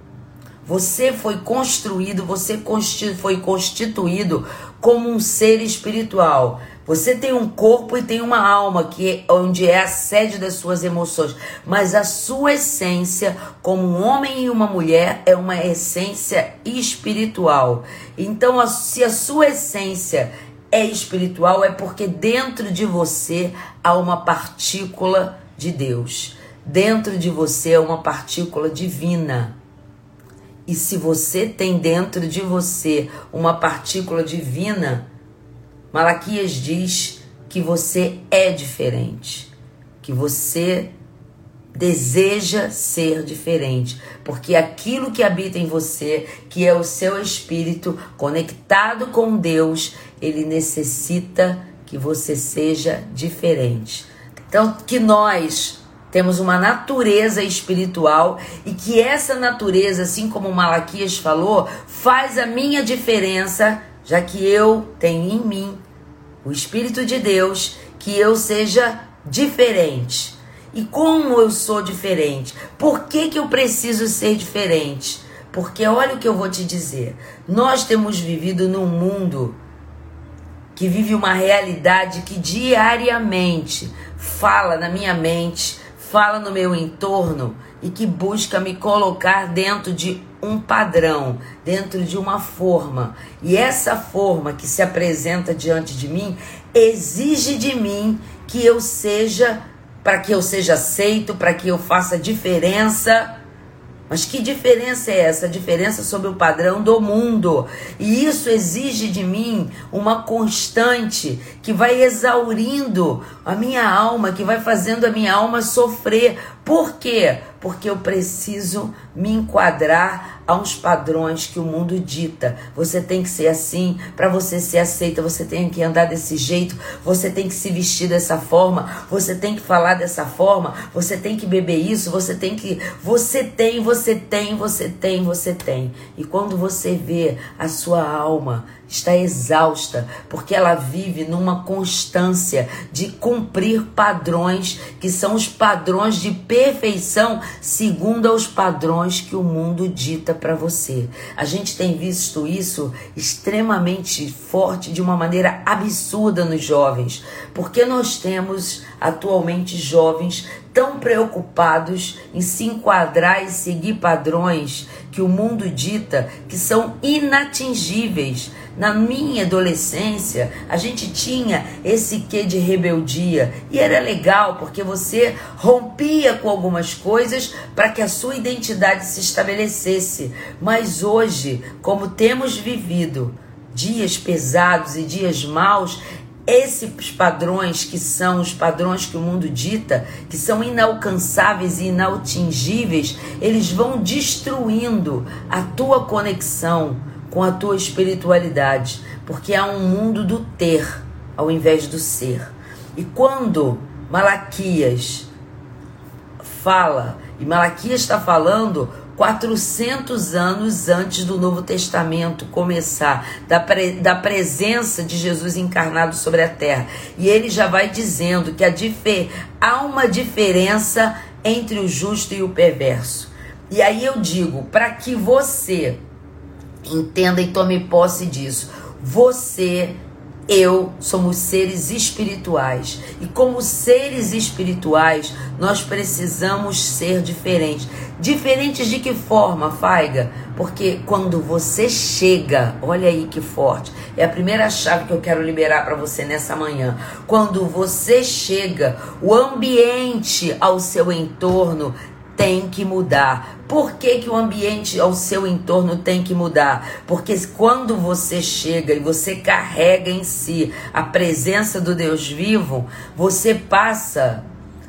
Você foi construído, você foi constituído como um ser espiritual. Você tem um corpo e tem uma alma que é onde é a sede das suas emoções, mas a sua essência, como um homem e uma mulher, é uma essência espiritual. Então, se a sua essência é espiritual, é porque dentro de você há uma partícula de Deus. Dentro de você é uma partícula divina. E se você tem dentro de você uma partícula divina, Malaquias diz que você é diferente, que você deseja ser diferente, porque aquilo que habita em você, que é o seu espírito conectado com Deus, ele necessita que você seja diferente. Então, que nós temos uma natureza espiritual e que essa natureza, assim como Malaquias falou, faz a minha diferença, já que eu tenho em mim o Espírito de Deus, que eu seja diferente. E como eu sou diferente? Por que, que eu preciso ser diferente? Porque olha o que eu vou te dizer. Nós temos vivido num mundo que vive uma realidade que diariamente fala na minha mente, fala no meu entorno e que busca me colocar dentro de um padrão, dentro de uma forma. E essa forma que se apresenta diante de mim exige de mim que eu seja, para que eu seja aceito, para que eu faça diferença. Mas que diferença é essa? A diferença sobre o padrão do mundo. E isso exige de mim uma constante que vai exaurindo a minha alma, que vai fazendo a minha alma sofrer. Por quê? Porque eu preciso me enquadrar a uns padrões que o mundo dita. Você tem que ser assim, para você ser aceita, você tem que andar desse jeito, você tem que se vestir dessa forma, você tem que falar dessa forma, você tem que beber isso, você tem que. Você tem, você tem, você tem, você tem. E quando você vê a sua alma está exausta, porque ela vive numa constância de cumprir padrões que são os padrões de perfeição, segundo os padrões que o mundo dita para você. A gente tem visto isso extremamente forte, de uma maneira absurda nos jovens, porque nós temos atualmente jovens tão preocupados em se enquadrar e seguir padrões que o mundo dita que são inatingíveis. Na minha adolescência, a gente tinha esse quê de rebeldia e era legal porque você rompia com algumas coisas para que a sua identidade se estabelecesse. Mas hoje, como temos vivido dias pesados e dias maus, esses padrões que são os padrões que o mundo dita, que são inalcançáveis e inatingíveis, eles vão destruindo a tua conexão com a tua espiritualidade, porque há um mundo do ter ao invés do ser. E quando Malaquias fala, e Malaquias está falando 400 anos antes do Novo Testamento começar, da, pre, da presença de Jesus encarnado sobre a terra. E ele já vai dizendo que difer, há uma diferença entre o justo e o perverso. E aí eu digo, para que você entenda e tome posse disso, você eu somos seres espirituais e como seres espirituais nós precisamos ser diferentes. Diferentes de que forma, Faiga? Porque quando você chega, olha aí que forte, é a primeira chave que eu quero liberar para você nessa manhã. Quando você chega, o ambiente ao seu entorno tem que mudar. Por que, que o ambiente ao seu entorno tem que mudar? Porque quando você chega e você carrega em si a presença do Deus vivo, você passa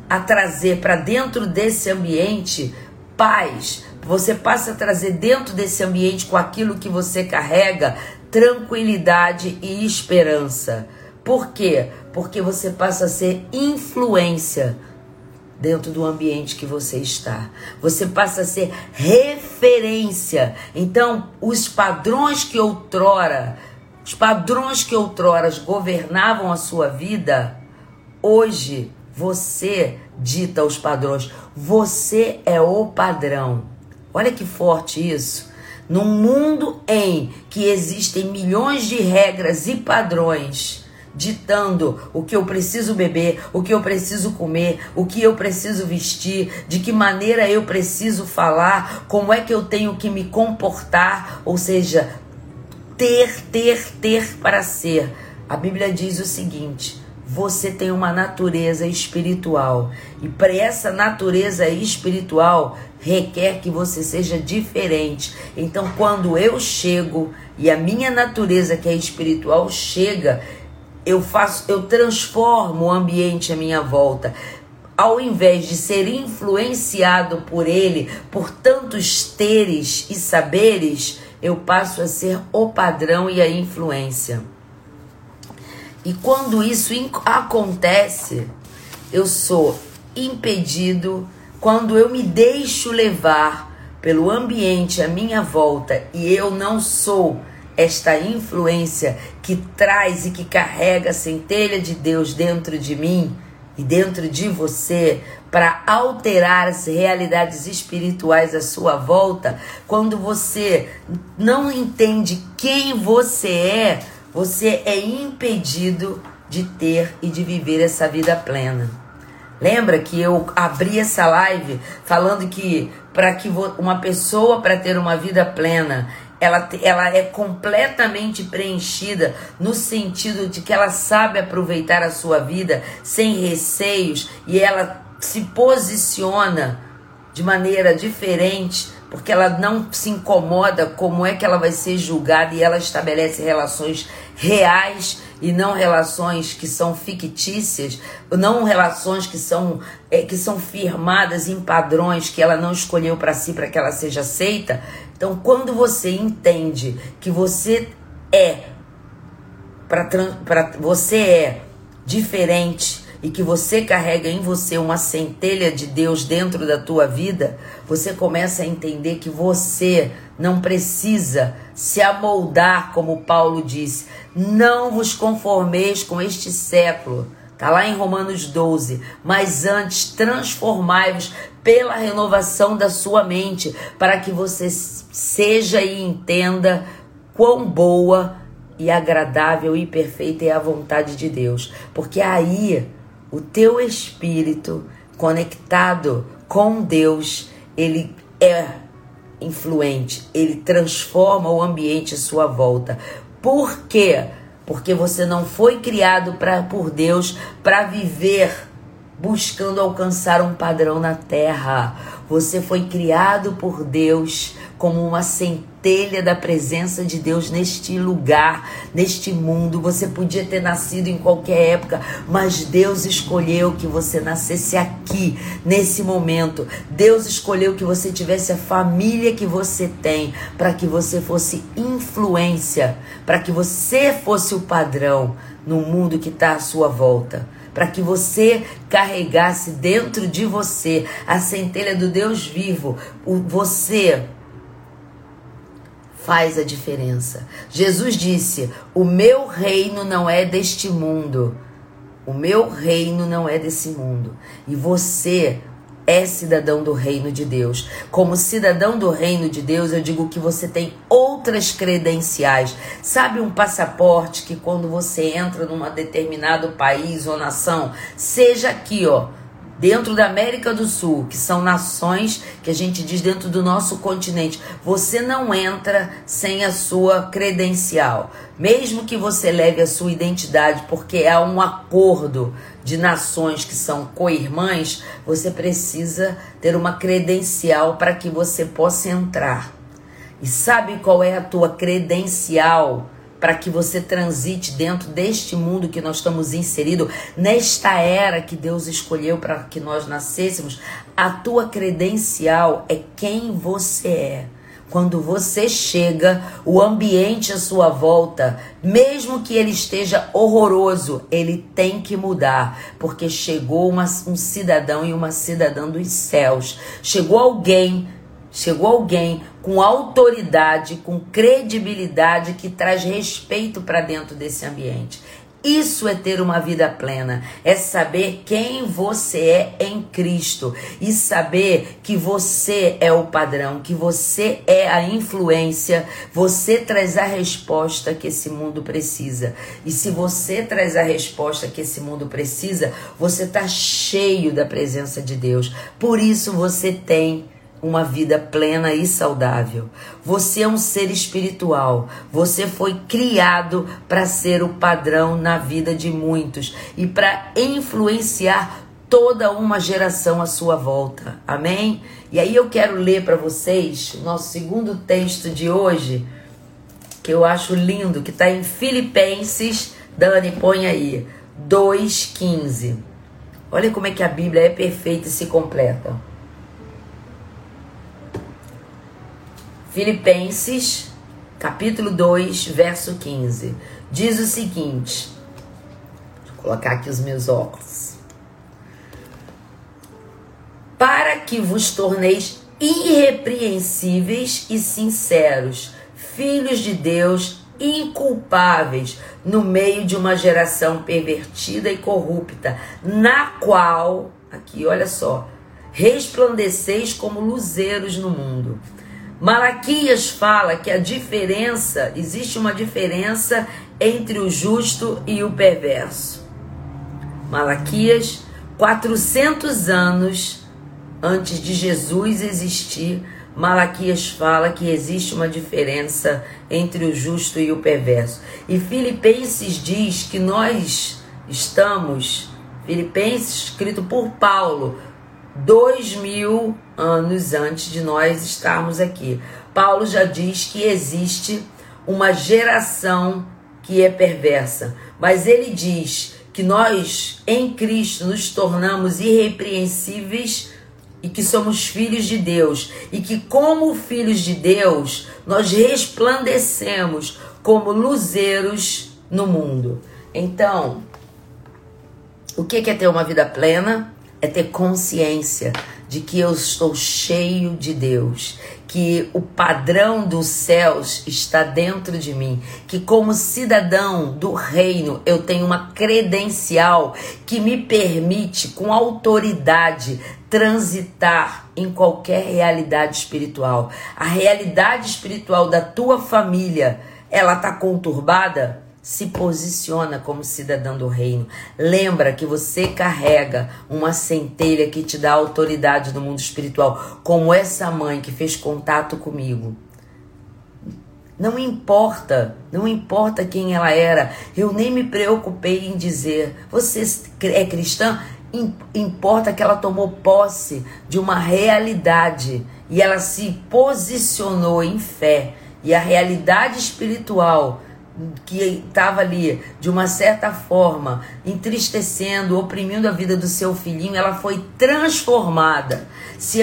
a trazer para dentro desse ambiente paz. Você passa a trazer dentro desse ambiente com aquilo que você carrega tranquilidade e esperança. Por quê? Porque você passa a ser influência dentro do ambiente que você está. Você passa a ser referência. Então, os padrões que outrora, os padrões que outrora governavam a sua vida, hoje você dita os padrões. Você é o padrão. Olha que forte isso. Num mundo em que existem milhões de regras e padrões, ditando o que eu preciso beber, o que eu preciso comer, o que eu preciso vestir, de que maneira eu preciso falar, como é que eu tenho que me comportar, ou seja, ter, ter, ter para ser. A Bíblia diz o seguinte: você tem uma natureza espiritual. E para essa natureza espiritual requer que você seja diferente. Então, quando eu chego e a minha natureza que é espiritual chega, eu faço, eu transformo o ambiente à minha volta. Ao invés de ser influenciado por ele, por tantos teres e saberes, eu passo a ser o padrão e a influência. E quando isso acontece, eu sou impedido quando eu me deixo levar pelo ambiente à minha volta e eu não sou esta influência que traz e que carrega a centelha de Deus dentro de mim e dentro de você para alterar as realidades espirituais à sua volta, quando você não entende quem você é, você é impedido de ter e de viver essa vida plena. Lembra que eu abri essa live falando que para que uma pessoa para ter uma vida plena, ela, ela é completamente preenchida no sentido de que ela sabe aproveitar a sua vida sem receios e ela se posiciona de maneira diferente porque ela não se incomoda como é que ela vai ser julgada e ela estabelece relações reais e não relações que são fictícias, não relações que são é, que são firmadas em padrões que ela não escolheu para si para que ela seja aceita. Então, quando você entende que você é para você é diferente e que você carrega em você uma centelha de Deus dentro da tua vida, você começa a entender que você não precisa se amoldar, como Paulo disse. Não vos conformeis com este século. Está lá em Romanos 12. Mas antes, transformai-vos pela renovação da sua mente, para que você seja e entenda quão boa e agradável e perfeita é a vontade de Deus. Porque aí o teu espírito conectado com Deus, ele é influente, ele transforma o ambiente à sua volta. Por quê? Porque você não foi criado pra, por Deus para viver buscando alcançar um padrão na terra. Você foi criado por Deus como uma centelha da presença de Deus neste lugar, neste mundo. Você podia ter nascido em qualquer época, mas Deus escolheu que você nascesse aqui, nesse momento. Deus escolheu que você tivesse a família que você tem, para que você fosse influência, para que você fosse o padrão no mundo que está à sua volta para que você carregasse dentro de você a centelha do Deus vivo. O, você faz a diferença. Jesus disse: O meu reino não é deste mundo. O meu reino não é desse mundo. E você é cidadão do reino de Deus. Como cidadão do reino de Deus, eu digo que você tem outras credenciais. Sabe um passaporte que quando você entra num determinado país ou nação, seja aqui, ó, dentro da América do Sul, que são nações que a gente diz dentro do nosso continente, você não entra sem a sua credencial, mesmo que você leve a sua identidade, porque há um acordo de nações que são co-irmãs, você precisa ter uma credencial para que você possa entrar. E sabe qual é a tua credencial? Para que você transite dentro deste mundo que nós estamos inseridos, nesta era que Deus escolheu para que nós nascêssemos, a tua credencial é quem você é. Quando você chega, o ambiente à sua volta, mesmo que ele esteja horroroso, ele tem que mudar, porque chegou uma, um cidadão e uma cidadã dos céus. Chegou alguém Chegou alguém com autoridade, com credibilidade que traz respeito para dentro desse ambiente. Isso é ter uma vida plena, é saber quem você é em Cristo e saber que você é o padrão, que você é a influência, você traz a resposta que esse mundo precisa. E se você traz a resposta que esse mundo precisa, você está cheio da presença de Deus. Por isso você tem uma vida plena e saudável. Você é um ser espiritual. Você foi criado para ser o padrão na vida de muitos e para influenciar toda uma geração à sua volta. Amém? E aí eu quero ler para vocês o nosso segundo texto de hoje, que eu acho lindo, que está em Filipenses, Dani, põe aí, 2,15. Olha como é que a Bíblia é perfeita e se completa. Filipenses, capítulo 2, verso 15. Diz o seguinte: Vou colocar aqui os meus óculos. Para que vos torneis irrepreensíveis e sinceros, filhos de Deus, inculpáveis no meio de uma geração pervertida e corrupta, na qual, aqui olha só, resplandeceis como luzeiros no mundo Malaquias fala que a diferença, existe uma diferença entre o justo e o perverso. Malaquias, 400 anos antes de Jesus existir, Malaquias fala que existe uma diferença entre o justo e o perverso. E Filipenses diz que nós estamos, Filipenses escrito por Paulo, dois mil anos antes de nós estarmos aqui. Paulo já diz que existe uma geração que é perversa, mas ele diz que nós em Cristo nos tornamos irrepreensíveis e que somos filhos de Deus e que como filhos de Deus nós resplandecemos como luzeiros no mundo. Então, o que é ter uma vida plena? É ter consciência de que eu estou cheio de Deus, que o padrão dos céus está dentro de mim, que como cidadão do reino eu tenho uma credencial que me permite com autoridade transitar em qualquer realidade espiritual. A realidade espiritual da tua família, ela tá conturbada? Se posiciona como cidadão do reino. Lembra que você carrega uma centelha que te dá autoridade no mundo espiritual, como essa mãe que fez contato comigo. Não importa, não importa quem ela era, eu nem me preocupei em dizer, você é cristã? Importa que ela tomou posse de uma realidade e ela se posicionou em fé. E a realidade espiritual que estava ali de uma certa forma entristecendo, oprimindo a vida do seu filhinho, ela foi transformada. Se,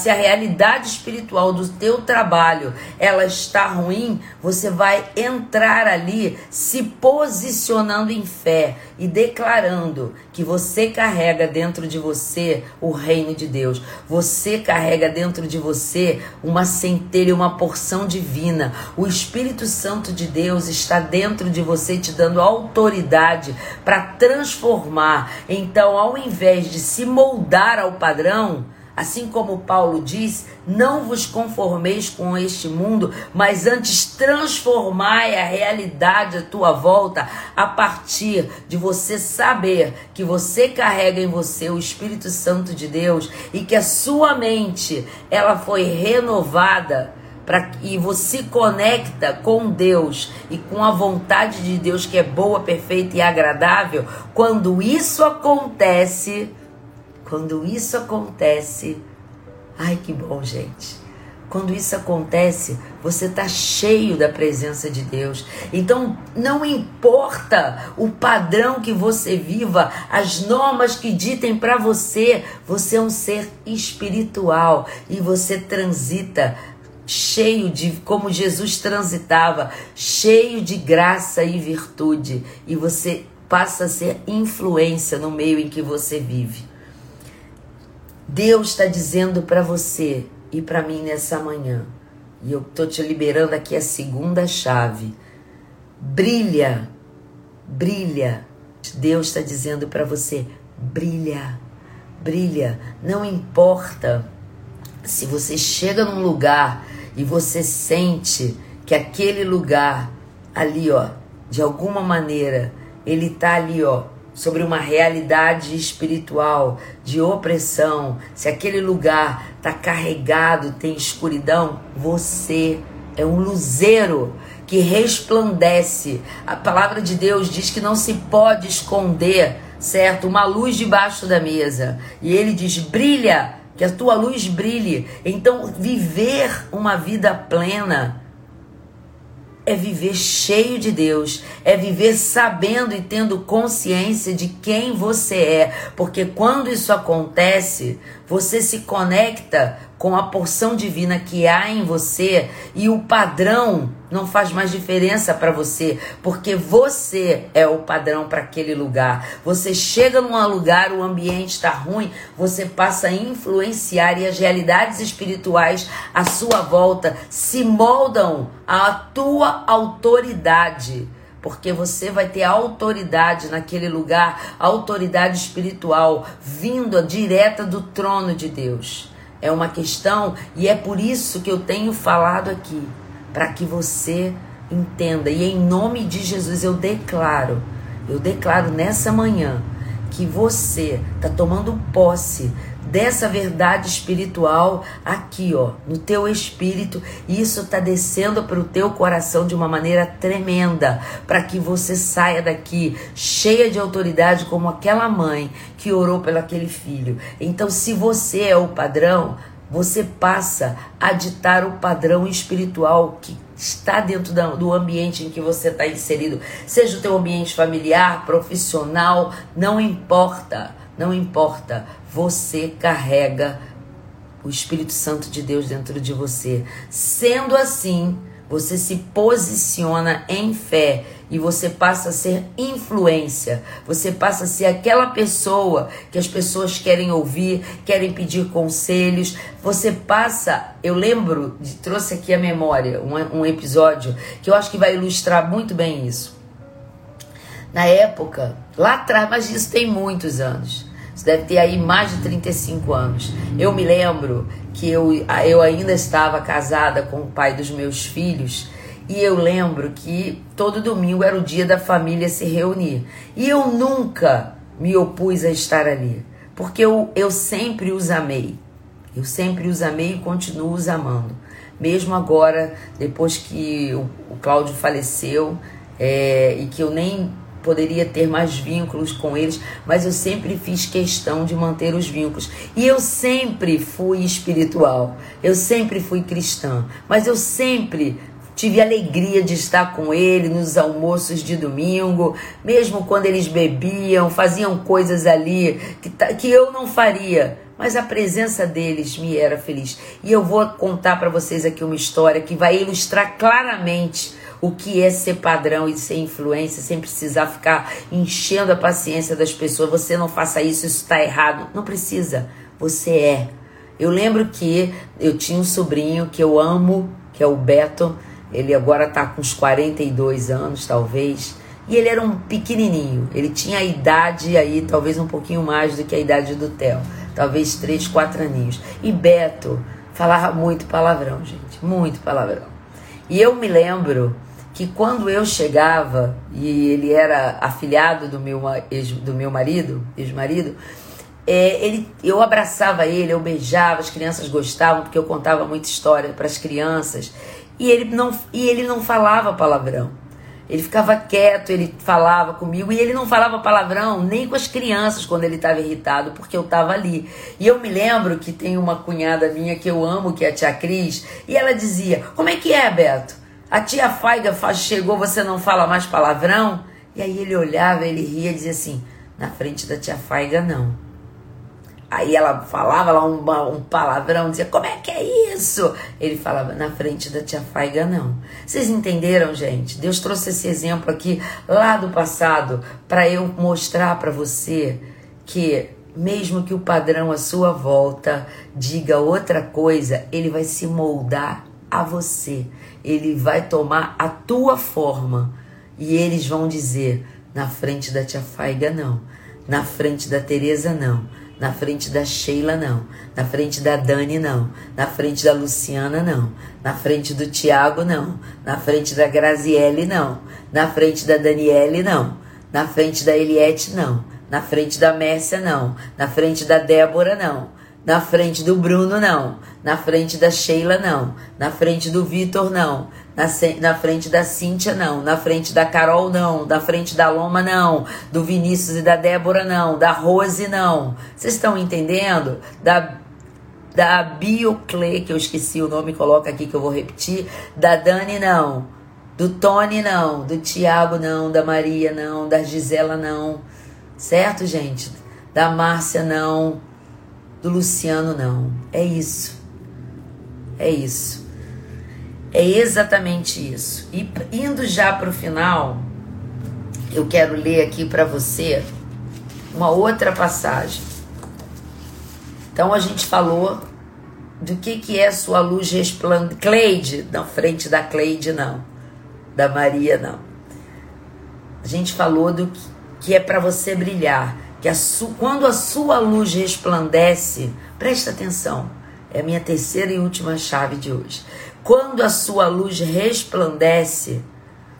se a realidade espiritual do teu trabalho ela está ruim, você vai entrar ali se posicionando em fé e declarando que você carrega dentro de você o reino de Deus. Você carrega dentro de você uma centelha, uma porção divina. O Espírito Santo de Deus está dentro de você te dando autoridade para transformar. Então, ao invés de se moldar ao padrão, Assim como Paulo diz, não vos conformeis com este mundo, mas antes transformai a realidade à tua volta a partir de você saber que você carrega em você o Espírito Santo de Deus e que a sua mente ela foi renovada para e você conecta com Deus e com a vontade de Deus que é boa, perfeita e agradável. Quando isso acontece, quando isso acontece, ai que bom, gente. Quando isso acontece, você está cheio da presença de Deus. Então, não importa o padrão que você viva, as normas que ditem para você, você é um ser espiritual e você transita cheio de como Jesus transitava, cheio de graça e virtude, e você passa a ser influência no meio em que você vive. Deus está dizendo para você e para mim nessa manhã, e eu tô te liberando aqui a segunda chave. Brilha, brilha. Deus está dizendo para você: brilha, brilha. Não importa se você chega num lugar e você sente que aquele lugar ali, ó, de alguma maneira, ele tá ali, ó, sobre uma realidade espiritual de opressão, se aquele lugar está carregado, tem escuridão, você é um luzeiro que resplandece. A palavra de Deus diz que não se pode esconder, certo? Uma luz debaixo da mesa. E ele diz: brilha, que a tua luz brilhe. Então, viver uma vida plena é viver cheio de Deus, é viver sabendo e tendo consciência de quem você é, porque quando isso acontece, você se conecta com a porção divina que há em você e o padrão não faz mais diferença para você, porque você é o padrão para aquele lugar. Você chega num lugar, o ambiente está ruim, você passa a influenciar e as realidades espirituais à sua volta se moldam à tua autoridade porque você vai ter autoridade naquele lugar, autoridade espiritual, vinda direta do trono de Deus. É uma questão e é por isso que eu tenho falado aqui, para que você entenda. E em nome de Jesus eu declaro, eu declaro nessa manhã que você está tomando posse dessa verdade espiritual aqui, ó, no teu espírito, isso tá descendo para o teu coração de uma maneira tremenda, para que você saia daqui cheia de autoridade como aquela mãe que orou pelo aquele filho. Então, se você é o padrão, você passa a ditar o padrão espiritual que está dentro do ambiente em que você está inserido, seja o teu ambiente familiar, profissional, não importa, não importa, você carrega o Espírito Santo de Deus dentro de você. Sendo assim, você se posiciona em fé e você passa a ser influência. Você passa a ser aquela pessoa que as pessoas querem ouvir, querem pedir conselhos. Você passa, eu lembro, trouxe aqui a memória um, um episódio que eu acho que vai ilustrar muito bem isso. Na época, lá atrás, mas isso tem muitos anos. Isso deve ter aí mais de 35 anos. Eu me lembro que eu, eu ainda estava casada com o pai dos meus filhos e eu lembro que todo domingo era o dia da família se reunir. E eu nunca me opus a estar ali, porque eu, eu sempre os amei. Eu sempre os amei e continuo os amando. Mesmo agora, depois que o, o Cláudio faleceu é, e que eu nem poderia ter mais vínculos com eles, mas eu sempre fiz questão de manter os vínculos. E eu sempre fui espiritual, eu sempre fui cristã, mas eu sempre Tive alegria de estar com ele nos almoços de domingo, mesmo quando eles bebiam, faziam coisas ali que, que eu não faria, mas a presença deles me era feliz. E eu vou contar para vocês aqui uma história que vai ilustrar claramente o que é ser padrão e ser influência sem precisar ficar enchendo a paciência das pessoas. Você não faça isso, isso está errado. Não precisa, você é. Eu lembro que eu tinha um sobrinho que eu amo, que é o Beto ele agora está com uns 42 anos, talvez. E ele era um pequenininho. Ele tinha a idade aí, talvez um pouquinho mais do que a idade do Theo. Talvez 3, 4 aninhos. E Beto falava muito palavrão, gente. Muito palavrão. E eu me lembro que quando eu chegava, e ele era afilhado do meu, ex, do meu marido, ex-marido, é, ele, eu abraçava ele, eu beijava, as crianças gostavam, porque eu contava muita história para as crianças. E ele não, e ele não falava palavrão. Ele ficava quieto, ele falava comigo e ele não falava palavrão nem com as crianças quando ele estava irritado, porque eu estava ali. E eu me lembro que tem uma cunhada minha que eu amo, que é a tia Cris, e ela dizia: Como é que é, Beto? A tia Faiga chegou, você não fala mais palavrão? E aí ele olhava, ele ria e dizia assim: Na frente da tia Faiga, não. Aí ela falava lá um, um palavrão, dizia, como é que é isso? Ele falava, na frente da tia Faiga, não. Vocês entenderam, gente? Deus trouxe esse exemplo aqui lá do passado para eu mostrar para você que mesmo que o padrão à sua volta diga outra coisa, ele vai se moldar a você. Ele vai tomar a tua forma. E eles vão dizer, na frente da tia Faiga, não. Na frente da Teresa, não na frente da Sheila, não. Na frente da Dani, não. Na frente da Luciana, não. Na frente do Tiago, não. Na frente da Graziele, não. Na frente da Daniele, não. Na frente da Eliette, não. Na frente da Mércia, não. Na frente da Débora, não. Na frente do Bruno, não. Na frente da Sheila, não. Na frente do Vitor, não. Na, na frente da Cíntia, não. Na frente da Carol, não. Na frente da Loma, não. Do Vinícius e da Débora, não. Da Rose, não. Vocês estão entendendo? Da, da Biocle, que eu esqueci o nome, coloca aqui que eu vou repetir. Da Dani, não. Do Tony, não. Do Tiago, não. Da Maria, não. Da Gisela, não. Certo, gente? Da Márcia, não. Do Luciano, não. É isso. É isso. É exatamente isso. E indo já para o final, eu quero ler aqui para você uma outra passagem. Então a gente falou do que, que é sua luz resplandecente. Cleide, na frente da Cleide, não. Da Maria, não. A gente falou do que, que é para você brilhar. Que a su, quando a sua luz resplandece, presta atenção, é a minha terceira e última chave de hoje. Quando a sua luz resplandece,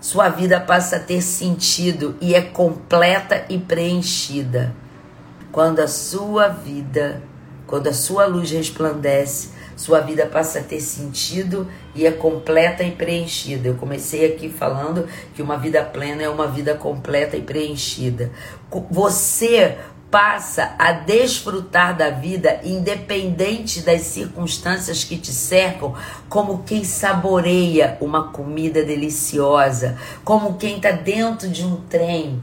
sua vida passa a ter sentido e é completa e preenchida. Quando a sua vida, quando a sua luz resplandece, sua vida passa a ter sentido e é completa e preenchida. Eu comecei aqui falando que uma vida plena é uma vida completa e preenchida. Você passa a desfrutar da vida independente das circunstâncias que te cercam, como quem saboreia uma comida deliciosa, como quem está dentro de um trem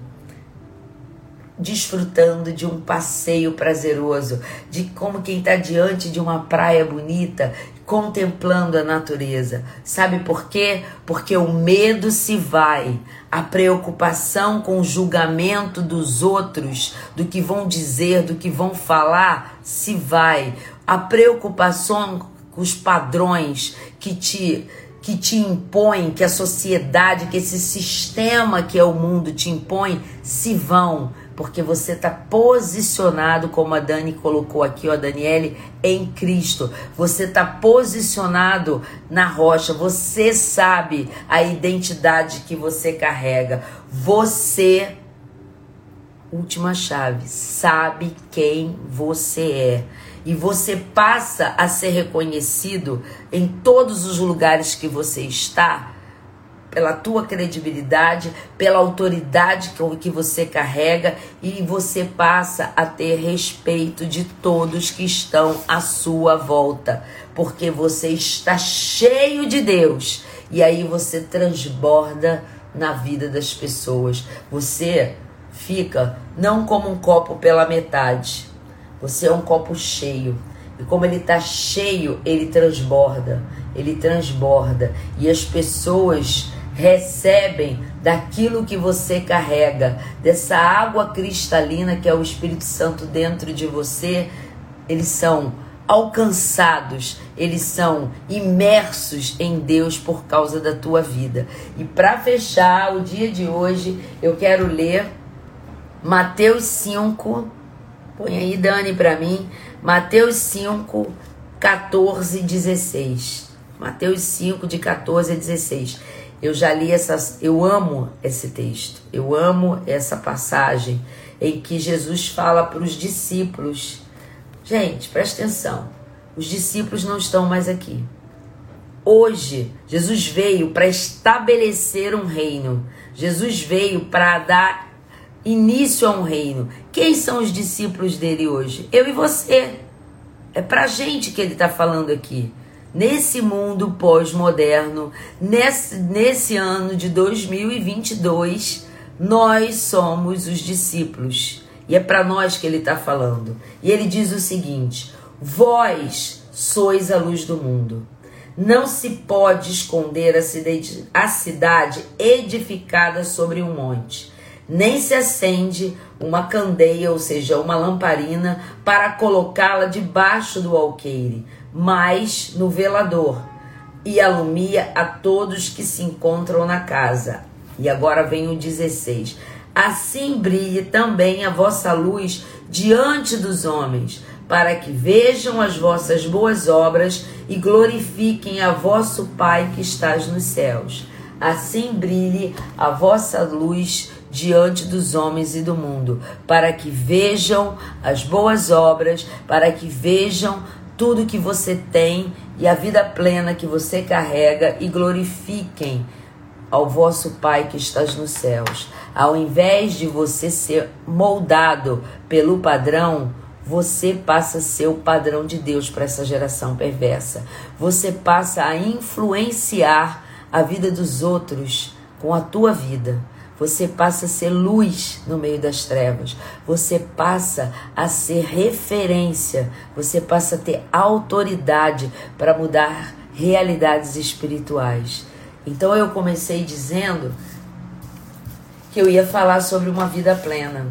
desfrutando de um passeio prazeroso, de como quem está diante de uma praia bonita, contemplando a natureza. Sabe por quê? Porque o medo se vai, a preocupação com o julgamento dos outros, do que vão dizer, do que vão falar, se vai. A preocupação com os padrões que te que te impõem, que a sociedade, que esse sistema que é o mundo te impõe, se vão porque você está posicionado, como a Dani colocou aqui, ó, Daniele, em Cristo. Você está posicionado na rocha. Você sabe a identidade que você carrega. Você, última chave, sabe quem você é. E você passa a ser reconhecido em todos os lugares que você está pela tua credibilidade, pela autoridade que você carrega e você passa a ter respeito de todos que estão à sua volta, porque você está cheio de Deus e aí você transborda na vida das pessoas. Você fica não como um copo pela metade, você é um copo cheio. E como ele está cheio, ele transborda, ele transborda. E as pessoas recebem daquilo que você carrega, dessa água cristalina que é o Espírito Santo dentro de você, eles são alcançados, eles são imersos em Deus por causa da tua vida. E para fechar o dia de hoje, eu quero ler Mateus 5, põe aí Dani para mim, Mateus 5, 14 16. Mateus 5, de 14 a 16. Eu já li essas, eu amo esse texto, eu amo essa passagem em que Jesus fala para os discípulos. Gente, presta atenção. Os discípulos não estão mais aqui. Hoje, Jesus veio para estabelecer um reino. Jesus veio para dar início a um reino. Quem são os discípulos dele hoje? Eu e você. É para gente que ele está falando aqui nesse mundo pós-moderno, nesse, nesse ano de 2022, nós somos os discípulos. E é para nós que ele está falando. E ele diz o seguinte: Vós sois a luz do mundo. Não se pode esconder a cidade edificada sobre um monte, nem se acende uma candeia, ou seja, uma lamparina, para colocá-la debaixo do alqueire mas no velador, e alumia a todos que se encontram na casa. E agora vem o 16. Assim brilhe também a vossa luz diante dos homens, para que vejam as vossas boas obras e glorifiquem a vosso Pai que estás nos céus. Assim brilhe a vossa luz diante dos homens e do mundo, para que vejam as boas obras, para que vejam tudo que você tem e a vida plena que você carrega e glorifiquem ao vosso Pai que estás nos céus. Ao invés de você ser moldado pelo padrão, você passa a ser o padrão de Deus para essa geração perversa. Você passa a influenciar a vida dos outros com a tua vida. Você passa a ser luz no meio das trevas. Você passa a ser referência. Você passa a ter autoridade para mudar realidades espirituais. Então eu comecei dizendo que eu ia falar sobre uma vida plena.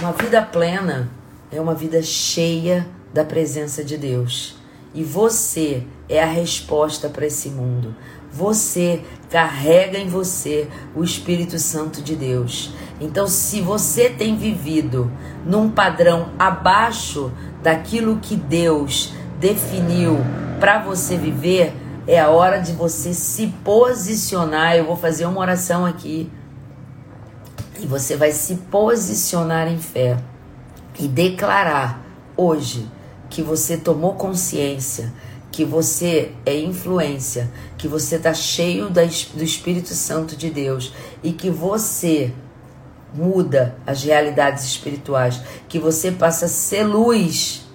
Uma vida plena é uma vida cheia da presença de Deus. E você é a resposta para esse mundo. Você carrega em você o Espírito Santo de Deus. Então, se você tem vivido num padrão abaixo daquilo que Deus definiu para você viver, é a hora de você se posicionar. Eu vou fazer uma oração aqui. E você vai se posicionar em fé e declarar hoje que você tomou consciência que você é influência, que você está cheio do Espírito Santo de Deus e que você muda as realidades espirituais, que você passa a ser luz,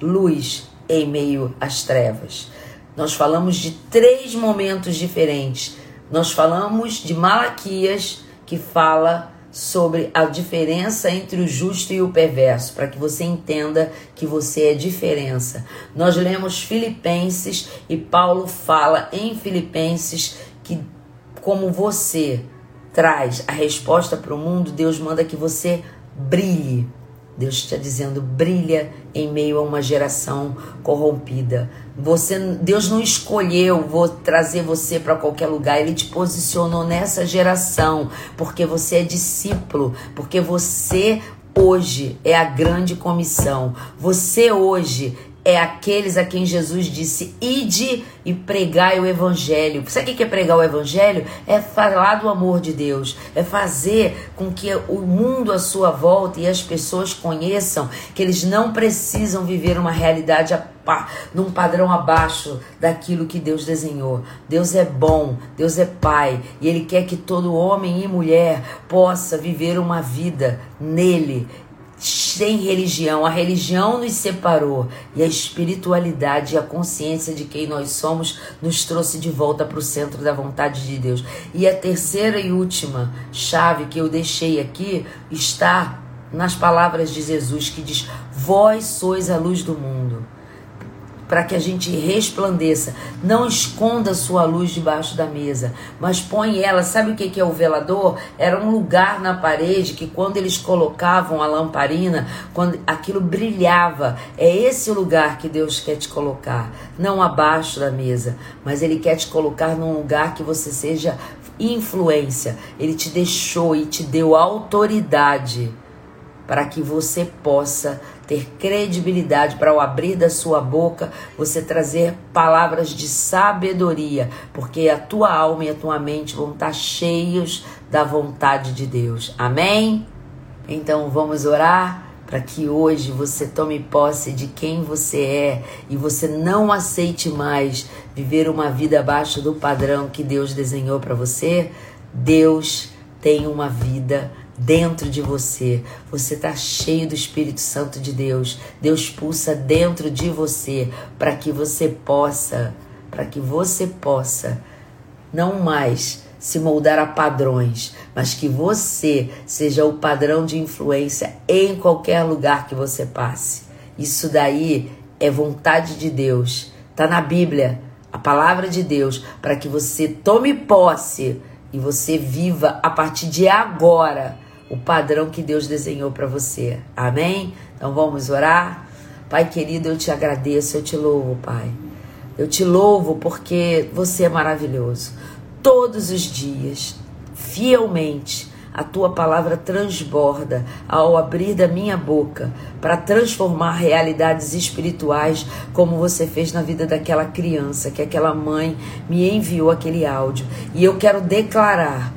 luz em meio às trevas. Nós falamos de três momentos diferentes. Nós falamos de Malaquias, que fala sobre a diferença entre o justo e o perverso, para que você entenda que você é diferença. Nós lemos Filipenses e Paulo fala em Filipenses que como você traz a resposta para o mundo, Deus manda que você brilhe. Deus está dizendo, brilha em meio a uma geração corrompida. Você, Deus não escolheu vou trazer você para qualquer lugar. Ele te posicionou nessa geração porque você é discípulo, porque você hoje é a grande comissão. Você hoje é aqueles a quem Jesus disse: ide e pregai o evangelho. Sabe o que é pregar o evangelho? É falar do amor de Deus, é fazer com que o mundo à sua volta e as pessoas conheçam que eles não precisam viver uma realidade num padrão abaixo daquilo que Deus desenhou. Deus é bom, Deus é Pai e Ele quer que todo homem e mulher possa viver uma vida nele sem religião. A religião nos separou e a espiritualidade e a consciência de quem nós somos nos trouxe de volta para o centro da vontade de Deus. E a terceira e última chave que eu deixei aqui está nas palavras de Jesus que diz: Vós sois a luz do mundo para que a gente resplandeça. Não esconda sua luz debaixo da mesa, mas põe ela. Sabe o que é o velador? Era um lugar na parede que quando eles colocavam a lamparina, quando aquilo brilhava. É esse lugar que Deus quer te colocar, não abaixo da mesa, mas ele quer te colocar num lugar que você seja influência. Ele te deixou e te deu autoridade para que você possa ter credibilidade para o abrir da sua boca, você trazer palavras de sabedoria, porque a tua alma e a tua mente vão estar cheios da vontade de Deus. Amém? Então vamos orar para que hoje você tome posse de quem você é e você não aceite mais viver uma vida abaixo do padrão que Deus desenhou para você. Deus tem uma vida dentro de você. Você está cheio do Espírito Santo de Deus. Deus pulsa dentro de você para que você possa, para que você possa não mais se moldar a padrões, mas que você seja o padrão de influência em qualquer lugar que você passe. Isso daí é vontade de Deus. Está na Bíblia, a palavra de Deus, para que você tome posse e você viva a partir de agora o padrão que Deus desenhou para você. Amém? Então vamos orar? Pai querido, eu te agradeço, eu te louvo, Pai. Eu te louvo porque você é maravilhoso. Todos os dias, fielmente, a tua palavra transborda ao abrir da minha boca para transformar realidades espirituais, como você fez na vida daquela criança, que aquela mãe me enviou aquele áudio. E eu quero declarar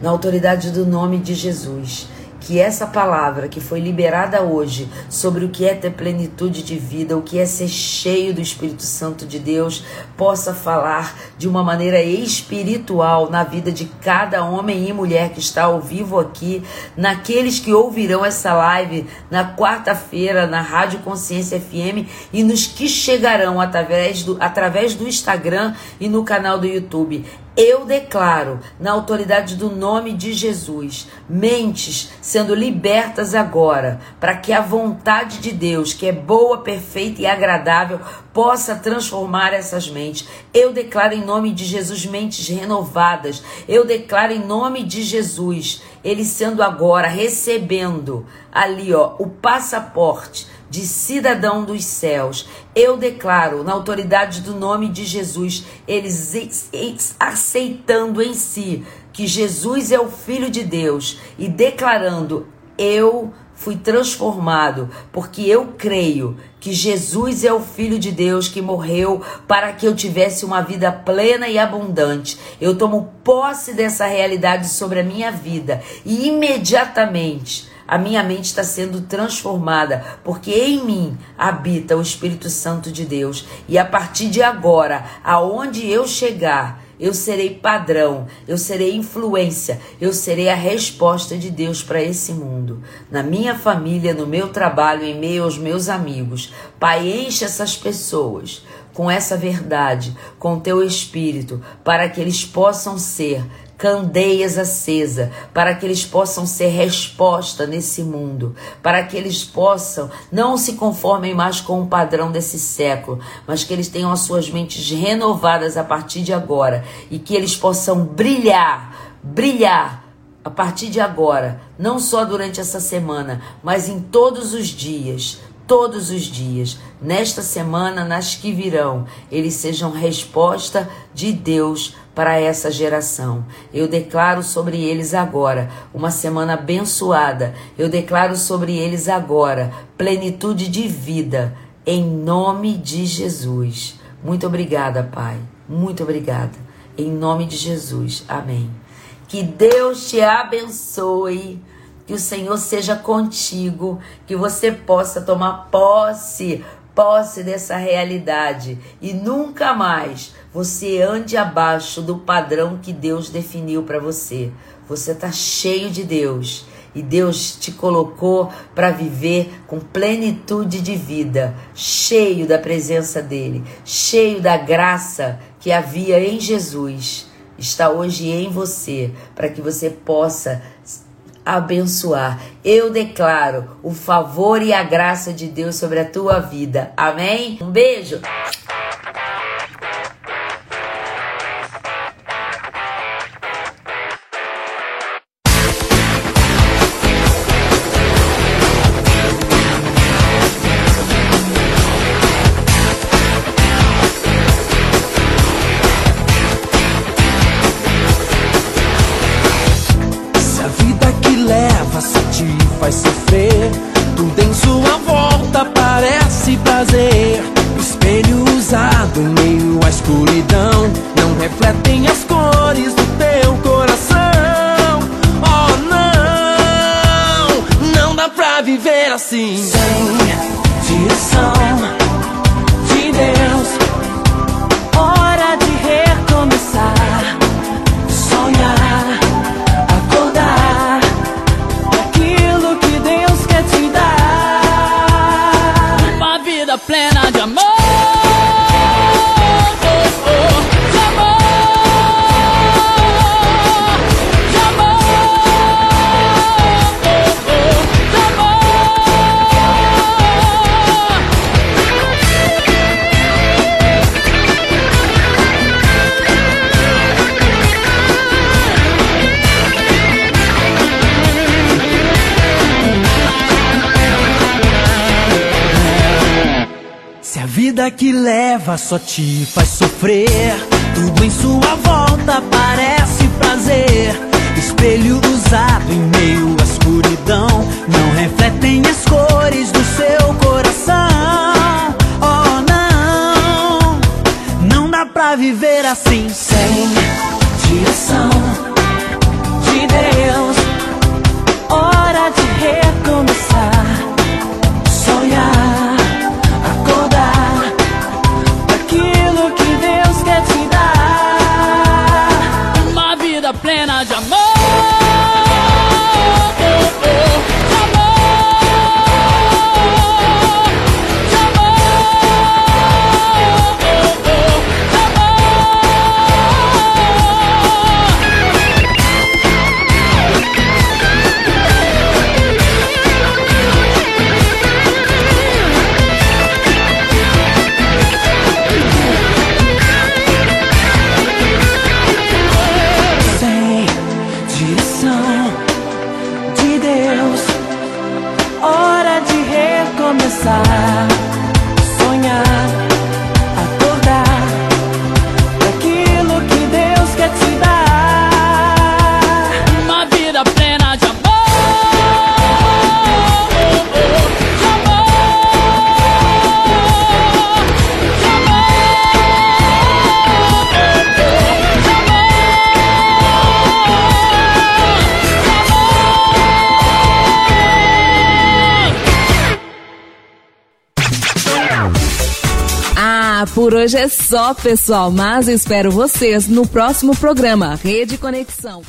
na autoridade do nome de Jesus que essa palavra que foi liberada hoje sobre o que é ter plenitude de vida, o que é ser cheio do Espírito Santo de Deus, possa falar de uma maneira espiritual na vida de cada homem e mulher que está ao vivo aqui, naqueles que ouvirão essa live na quarta-feira na Rádio Consciência FM e nos que chegarão através do, através do Instagram e no canal do YouTube. Eu declaro, na autoridade do nome de Jesus, mentes sendo libertas agora, para que a vontade de Deus, que é boa, perfeita e agradável, possa transformar essas mentes. Eu declaro em nome de Jesus mentes renovadas. Eu declaro em nome de Jesus, ele sendo agora recebendo ali, ó, o passaporte de cidadão dos céus. Eu declaro, na autoridade do nome de Jesus, eles aceitando em si que Jesus é o Filho de Deus e declarando: Eu fui transformado, porque eu creio que Jesus é o Filho de Deus que morreu para que eu tivesse uma vida plena e abundante. Eu tomo posse dessa realidade sobre a minha vida e imediatamente a minha mente está sendo transformada, porque em mim habita o Espírito Santo de Deus. E a partir de agora, aonde eu chegar, eu serei padrão, eu serei influência, eu serei a resposta de Deus para esse mundo. Na minha família, no meu trabalho, em meio aos meus amigos. Pai, enche essas pessoas com essa verdade, com teu espírito, para que eles possam ser candeias acesa, para que eles possam ser resposta nesse mundo, para que eles possam não se conformem mais com o padrão desse século, mas que eles tenham as suas mentes renovadas a partir de agora e que eles possam brilhar, brilhar a partir de agora, não só durante essa semana, mas em todos os dias todos os dias, nesta semana, nas que virão, eles sejam resposta de Deus para essa geração. Eu declaro sobre eles agora uma semana abençoada. Eu declaro sobre eles agora plenitude de vida, em nome de Jesus. Muito obrigada, Pai. Muito obrigada. Em nome de Jesus. Amém. Que Deus te abençoe. Que o Senhor seja contigo, que você possa tomar posse, posse dessa realidade e nunca mais você ande abaixo do padrão que Deus definiu para você. Você está cheio de Deus e Deus te colocou para viver com plenitude de vida, cheio da presença dele, cheio da graça que havia em Jesus. Está hoje em você, para que você possa abençoar. Eu declaro o favor e a graça de Deus sobre a tua vida. Amém? Um beijo. Só te faz sofrer. Pessoal, mas espero vocês no próximo programa Rede Conexão.